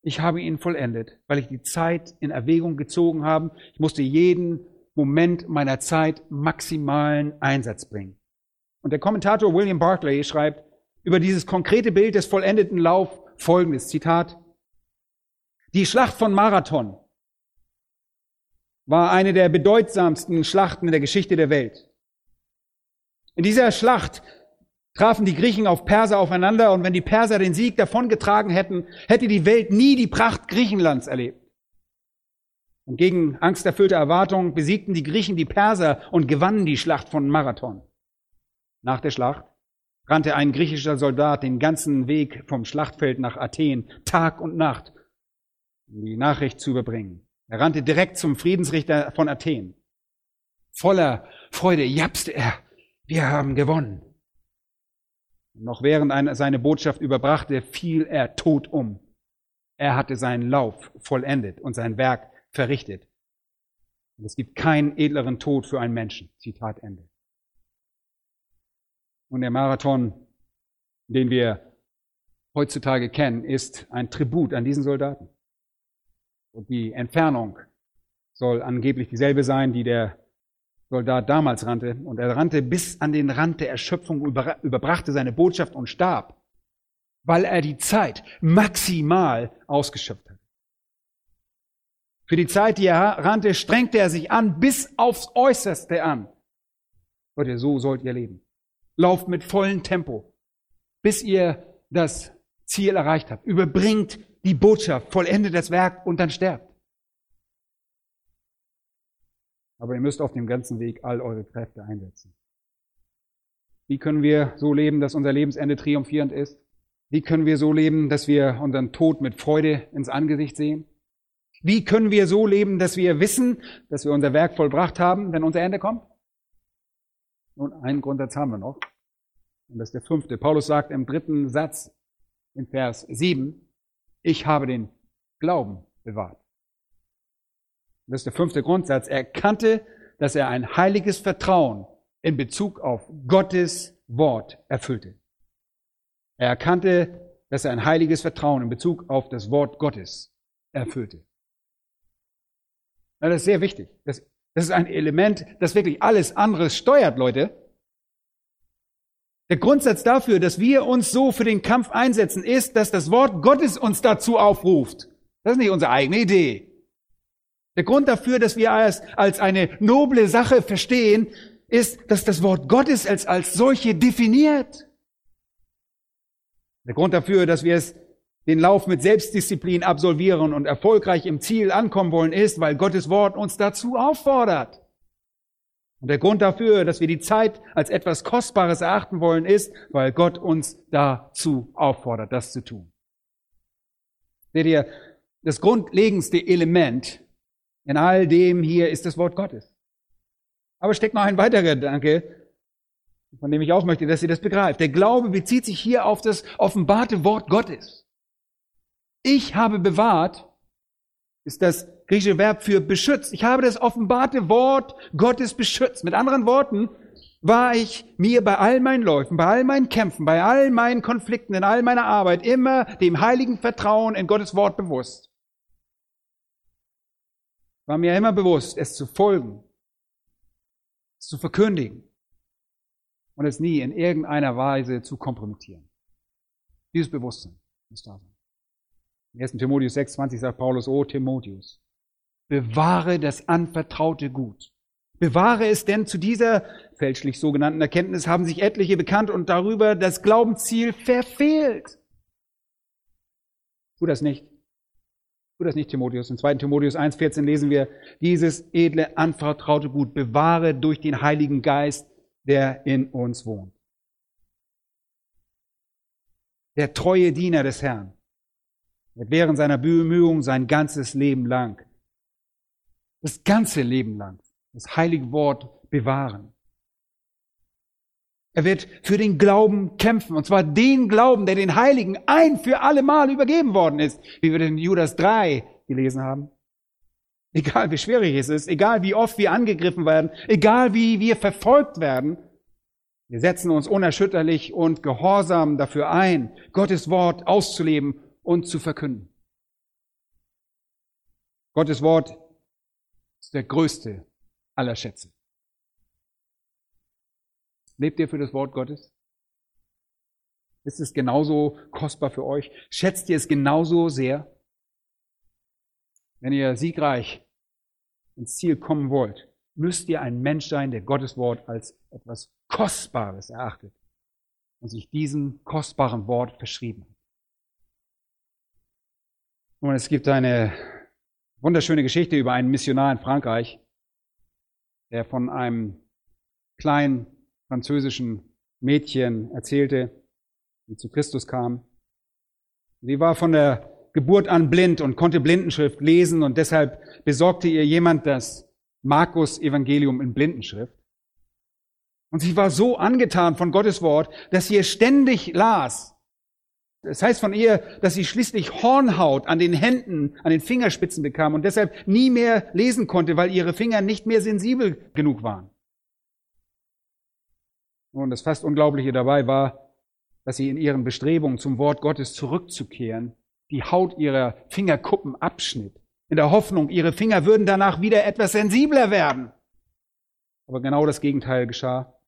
Ich habe ihn vollendet, weil ich die Zeit in Erwägung gezogen habe. Ich musste jeden Moment meiner Zeit maximalen Einsatz bringen. Und der Kommentator William Barclay schreibt über dieses konkrete Bild des vollendeten Lauf folgendes Zitat. Die Schlacht von Marathon war eine der bedeutsamsten Schlachten in der Geschichte der Welt. In dieser Schlacht trafen die Griechen auf Perser aufeinander und wenn die Perser den Sieg davongetragen hätten, hätte die Welt nie die Pracht Griechenlands erlebt. Und gegen angsterfüllte Erwartungen besiegten die Griechen die Perser und gewannen die Schlacht von Marathon. Nach der Schlacht rannte ein griechischer Soldat den ganzen Weg vom Schlachtfeld nach Athen, Tag und Nacht, um die Nachricht zu überbringen. Er rannte direkt zum Friedensrichter von Athen. Voller Freude japste er, wir haben gewonnen. Noch während er seine Botschaft überbrachte, fiel er tot um. Er hatte seinen Lauf vollendet und sein Werk verrichtet. Und es gibt keinen edleren Tod für einen Menschen. Zitat Ende. Und der Marathon, den wir heutzutage kennen, ist ein Tribut an diesen Soldaten. Und die Entfernung soll angeblich dieselbe sein, die der Soldat damals rannte. Und er rannte bis an den Rand der Erschöpfung, überbrachte seine Botschaft und starb, weil er die Zeit maximal ausgeschöpft hat. Für die Zeit, die er rannte, strengte er sich an, bis aufs Äußerste an. Leute, so sollt ihr leben. Lauft mit vollem Tempo, bis ihr das Ziel erreicht habt. Überbringt die Botschaft, vollendet das Werk und dann sterbt. Aber ihr müsst auf dem ganzen Weg all eure Kräfte einsetzen. Wie können wir so leben, dass unser Lebensende triumphierend ist? Wie können wir so leben, dass wir unseren Tod mit Freude ins Angesicht sehen? Wie können wir so leben, dass wir wissen, dass wir unser Werk vollbracht haben, wenn unser Ende kommt? Nun, einen Grundsatz haben wir noch. Und das ist der fünfte. Paulus sagt im dritten Satz in Vers 7, ich habe den Glauben bewahrt. Das ist der fünfte Grundsatz. Er kannte, dass er ein heiliges Vertrauen in Bezug auf Gottes Wort erfüllte. Er erkannte, dass er ein heiliges Vertrauen in Bezug auf das Wort Gottes erfüllte. Das ist sehr wichtig. Das, das ist ein Element, das wirklich alles andere steuert, Leute. Der Grundsatz dafür, dass wir uns so für den Kampf einsetzen, ist, dass das Wort Gottes uns dazu aufruft. Das ist nicht unsere eigene Idee. Der Grund dafür, dass wir es als eine noble Sache verstehen, ist, dass das Wort Gottes als, als solche definiert. Der Grund dafür, dass wir es den Lauf mit Selbstdisziplin absolvieren und erfolgreich im Ziel ankommen wollen, ist, weil Gottes Wort uns dazu auffordert. Und der Grund dafür, dass wir die Zeit als etwas Kostbares erachten wollen, ist, weil Gott uns dazu auffordert, das zu tun. Seht ihr, das grundlegendste Element in all dem hier ist das Wort Gottes. Aber steckt noch ein weiterer Gedanke, von dem ich auch möchte, dass ihr das begreift. Der Glaube bezieht sich hier auf das offenbarte Wort Gottes. Ich habe bewahrt, ist das griechische Verb für beschützt. Ich habe das offenbarte Wort Gottes beschützt. Mit anderen Worten, war ich mir bei all meinen Läufen, bei all meinen Kämpfen, bei all meinen Konflikten, in all meiner Arbeit immer dem heiligen Vertrauen in Gottes Wort bewusst. War mir immer bewusst, es zu folgen, es zu verkündigen und es nie in irgendeiner Weise zu kompromittieren. Dieses Bewusstsein muss da sein. In 1. Timotheus 6, 20 sagt Paulus, O Timotheus, bewahre das anvertraute Gut. Bewahre es denn zu dieser fälschlich sogenannten Erkenntnis haben sich etliche bekannt und darüber das Glaubensziel verfehlt. Tu das nicht. Tu das nicht, Timotheus. In 2. Timotheus 1,14 lesen wir, dieses edle, anvertraute Gut bewahre durch den Heiligen Geist, der in uns wohnt. Der treue Diener des Herrn wird während seiner Bemühungen sein ganzes Leben lang, das ganze Leben lang, das heilige Wort bewahren. Er wird für den Glauben kämpfen, und zwar den Glauben, der den Heiligen ein für alle Mal übergeben worden ist, wie wir in Judas 3 gelesen haben. Egal wie schwierig es ist, egal wie oft wir angegriffen werden, egal wie wir verfolgt werden, wir setzen uns unerschütterlich und gehorsam dafür ein, Gottes Wort auszuleben und zu verkünden. Gottes Wort ist der größte aller Schätze. Lebt ihr für das Wort Gottes? Ist es genauso kostbar für euch? Schätzt ihr es genauso sehr? Wenn ihr siegreich ins Ziel kommen wollt, müsst ihr ein Mensch sein, der Gottes Wort als etwas Kostbares erachtet und sich diesem kostbaren Wort verschrieben hat. Und es gibt eine wunderschöne Geschichte über einen Missionar in Frankreich, der von einem kleinen französischen Mädchen erzählte, die zu Christus kam. Sie war von der Geburt an blind und konnte Blindenschrift lesen und deshalb besorgte ihr jemand das Markus Evangelium in Blindenschrift. Und sie war so angetan von Gottes Wort, dass sie es ständig las. Das heißt von ihr, dass sie schließlich Hornhaut an den Händen, an den Fingerspitzen bekam und deshalb nie mehr lesen konnte, weil ihre Finger nicht mehr sensibel genug waren. Und das fast Unglaubliche dabei war, dass sie in ihren Bestrebungen zum Wort Gottes zurückzukehren, die Haut ihrer Fingerkuppen abschnitt, in der Hoffnung, ihre Finger würden danach wieder etwas sensibler werden. Aber genau das Gegenteil geschah.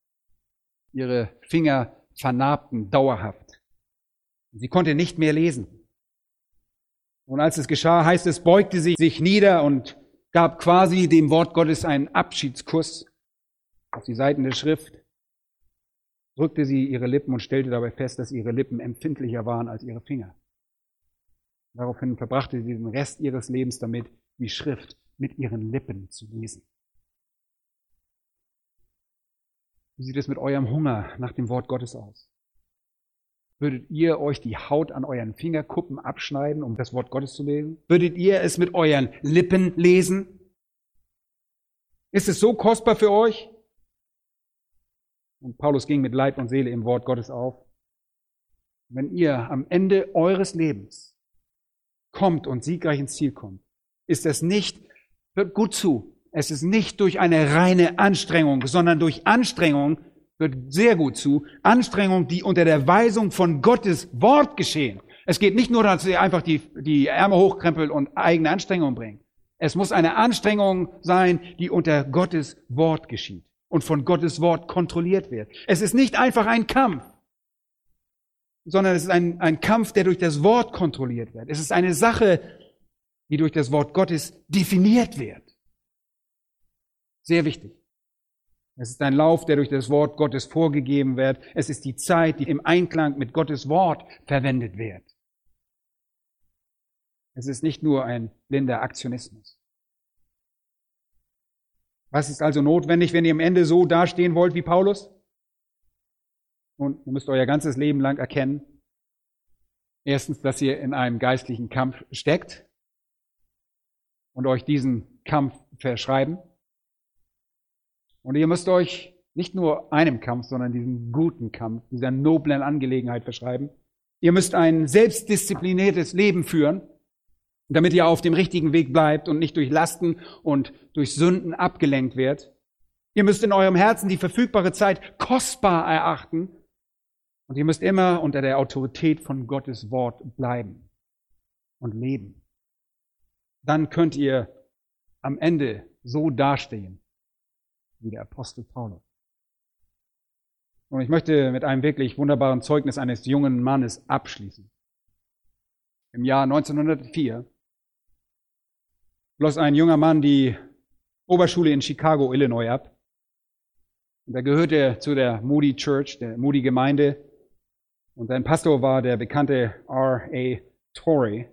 Ihre Finger vernarbten dauerhaft. Sie konnte nicht mehr lesen. Und als es geschah, heißt es, beugte sie sich nieder und gab quasi dem Wort Gottes einen Abschiedskuss auf die Seiten der Schrift drückte sie ihre Lippen und stellte dabei fest, dass ihre Lippen empfindlicher waren als ihre Finger. Daraufhin verbrachte sie den Rest ihres Lebens damit, die Schrift mit ihren Lippen zu lesen. Wie sieht es mit eurem Hunger nach dem Wort Gottes aus? Würdet ihr euch die Haut an euren Fingerkuppen abschneiden, um das Wort Gottes zu lesen? Würdet ihr es mit euren Lippen lesen? Ist es so kostbar für euch? Und Paulus ging mit Leib und Seele im Wort Gottes auf. Wenn ihr am Ende eures Lebens kommt und siegreich ins Ziel kommt, ist es nicht, hört gut zu, es ist nicht durch eine reine Anstrengung, sondern durch Anstrengung, hört sehr gut zu, Anstrengung, die unter der Weisung von Gottes Wort geschehen. Es geht nicht nur, dass ihr einfach die, die Ärmel hochkrempelt und eigene Anstrengung bringt. Es muss eine Anstrengung sein, die unter Gottes Wort geschieht und von Gottes Wort kontrolliert wird. Es ist nicht einfach ein Kampf, sondern es ist ein, ein Kampf, der durch das Wort kontrolliert wird. Es ist eine Sache, die durch das Wort Gottes definiert wird. Sehr wichtig. Es ist ein Lauf, der durch das Wort Gottes vorgegeben wird. Es ist die Zeit, die im Einklang mit Gottes Wort verwendet wird. Es ist nicht nur ein blinder Aktionismus. Was ist also notwendig, wenn ihr am Ende so dastehen wollt wie Paulus? Nun, ihr müsst euer ganzes Leben lang erkennen, erstens, dass ihr in einem geistlichen Kampf steckt und euch diesen Kampf verschreiben. Und ihr müsst euch nicht nur einem Kampf, sondern diesen guten Kampf, dieser noblen Angelegenheit verschreiben. Ihr müsst ein selbstdiszipliniertes Leben führen damit ihr auf dem richtigen Weg bleibt und nicht durch Lasten und durch Sünden abgelenkt wird. Ihr müsst in eurem Herzen die verfügbare Zeit kostbar erachten und ihr müsst immer unter der Autorität von Gottes Wort bleiben und leben. Dann könnt ihr am Ende so dastehen wie der Apostel Paulus. Und ich möchte mit einem wirklich wunderbaren Zeugnis eines jungen Mannes abschließen. Im Jahr 1904 schloss ein junger Mann die Oberschule in Chicago, Illinois ab. Und er gehörte zu der Moody Church, der Moody Gemeinde. Und sein Pastor war der bekannte R.A. Torrey.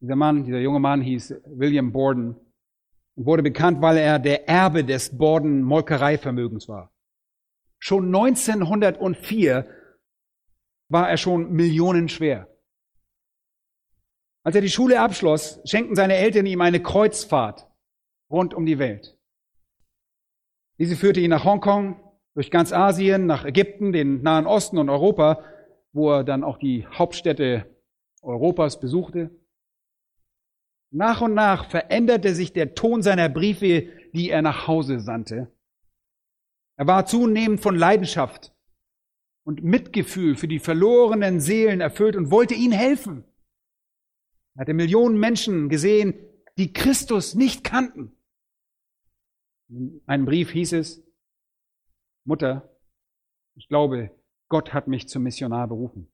Dieser Mann, dieser junge Mann hieß William Borden und wurde bekannt, weil er der Erbe des Borden Molkereivermögens war. Schon 1904 war er schon millionenschwer. Als er die Schule abschloss, schenkten seine Eltern ihm eine Kreuzfahrt rund um die Welt. Diese führte ihn nach Hongkong, durch ganz Asien, nach Ägypten, den Nahen Osten und Europa, wo er dann auch die Hauptstädte Europas besuchte. Nach und nach veränderte sich der Ton seiner Briefe, die er nach Hause sandte. Er war zunehmend von Leidenschaft und Mitgefühl für die verlorenen Seelen erfüllt und wollte ihnen helfen. Er hatte Millionen Menschen gesehen, die Christus nicht kannten. In einem Brief hieß es, Mutter, ich glaube, Gott hat mich zum Missionar berufen.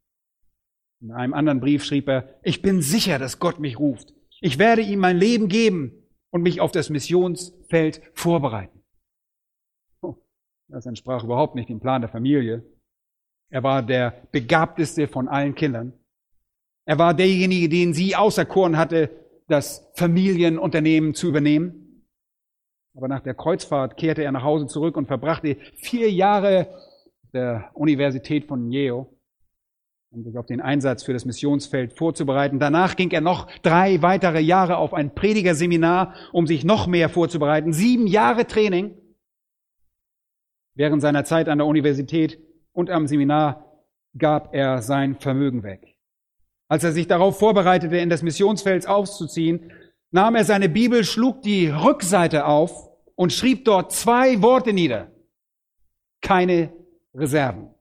In einem anderen Brief schrieb er, ich bin sicher, dass Gott mich ruft. Ich werde ihm mein Leben geben und mich auf das Missionsfeld vorbereiten. Das entsprach überhaupt nicht dem Plan der Familie. Er war der begabteste von allen Kindern. Er war derjenige, den sie auserkoren hatte, das Familienunternehmen zu übernehmen. Aber nach der Kreuzfahrt kehrte er nach Hause zurück und verbrachte vier Jahre der Universität von Yale, um sich auf den Einsatz für das Missionsfeld vorzubereiten. Danach ging er noch drei weitere Jahre auf ein Predigerseminar, um sich noch mehr vorzubereiten. Sieben Jahre Training. Während seiner Zeit an der Universität und am Seminar gab er sein Vermögen weg. Als er sich darauf vorbereitete, in das Missionsfeld auszuziehen, nahm er seine Bibel, schlug die Rückseite auf und schrieb dort zwei Worte nieder. Keine Reserven.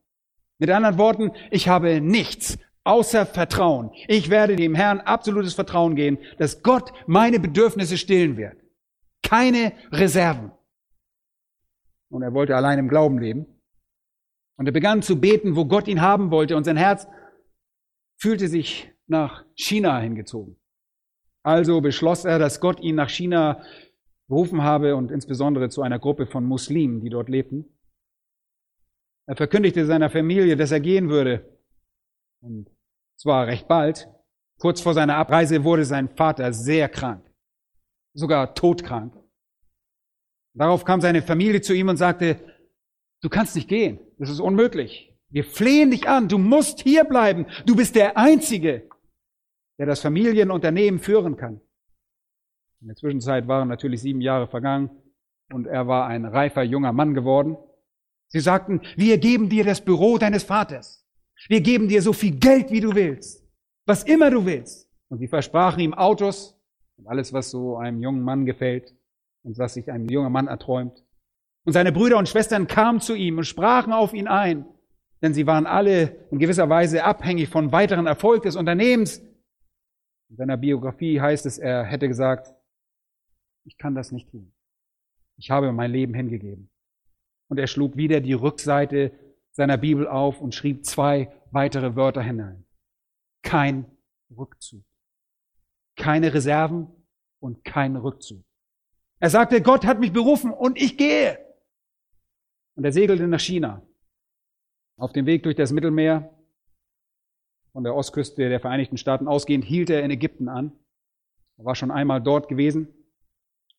Mit anderen Worten, ich habe nichts außer Vertrauen. Ich werde dem Herrn absolutes Vertrauen geben, dass Gott meine Bedürfnisse stillen wird. Keine Reserven. Und er wollte allein im Glauben leben. Und er begann zu beten, wo Gott ihn haben wollte. Und sein Herz fühlte sich nach China hingezogen. Also beschloss er, dass Gott ihn nach China berufen habe und insbesondere zu einer Gruppe von Muslimen, die dort lebten. Er verkündigte seiner Familie, dass er gehen würde. Und zwar recht bald. Kurz vor seiner Abreise wurde sein Vater sehr krank, sogar todkrank. Darauf kam seine Familie zu ihm und sagte, du kannst nicht gehen, das ist unmöglich. Wir flehen dich an, du musst hier bleiben. Du bist der Einzige, der das Familienunternehmen führen kann. In der Zwischenzeit waren natürlich sieben Jahre vergangen und er war ein reifer junger Mann geworden. Sie sagten, wir geben dir das Büro deines Vaters. Wir geben dir so viel Geld, wie du willst. Was immer du willst. Und sie versprachen ihm Autos und alles, was so einem jungen Mann gefällt und was sich ein junger Mann erträumt. Und seine Brüder und Schwestern kamen zu ihm und sprachen auf ihn ein denn sie waren alle in gewisser Weise abhängig von weiteren Erfolg des Unternehmens. In seiner Biografie heißt es, er hätte gesagt, ich kann das nicht tun. Ich habe mein Leben hingegeben. Und er schlug wieder die Rückseite seiner Bibel auf und schrieb zwei weitere Wörter hinein. Kein Rückzug. Keine Reserven und kein Rückzug. Er sagte, Gott hat mich berufen und ich gehe. Und er segelte nach China. Auf dem Weg durch das Mittelmeer, von der Ostküste der Vereinigten Staaten ausgehend, hielt er in Ägypten an. Er war schon einmal dort gewesen.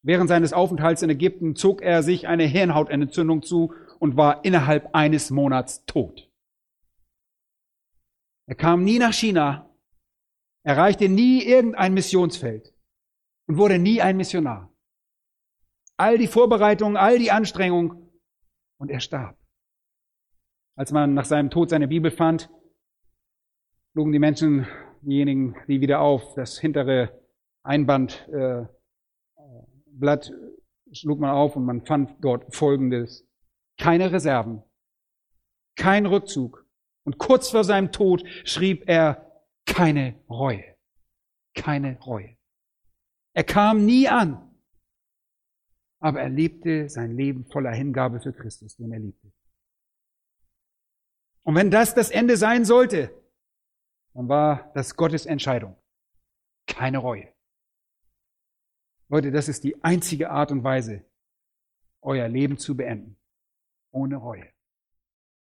Während seines Aufenthalts in Ägypten zog er sich eine Hirnhautentzündung zu und war innerhalb eines Monats tot. Er kam nie nach China, erreichte nie irgendein Missionsfeld und wurde nie ein Missionar. All die Vorbereitungen, all die Anstrengungen und er starb. Als man nach seinem Tod seine Bibel fand, schlugen die Menschen, diejenigen, die wieder auf, das hintere Einbandblatt äh, schlug man auf und man fand dort Folgendes. Keine Reserven, kein Rückzug. Und kurz vor seinem Tod schrieb er keine Reue. Keine Reue. Er kam nie an, aber er lebte sein Leben voller Hingabe für Christus, den er liebte. Und wenn das das Ende sein sollte, dann war das Gottes Entscheidung. Keine Reue. Leute, das ist die einzige Art und Weise, euer Leben zu beenden. Ohne Reue.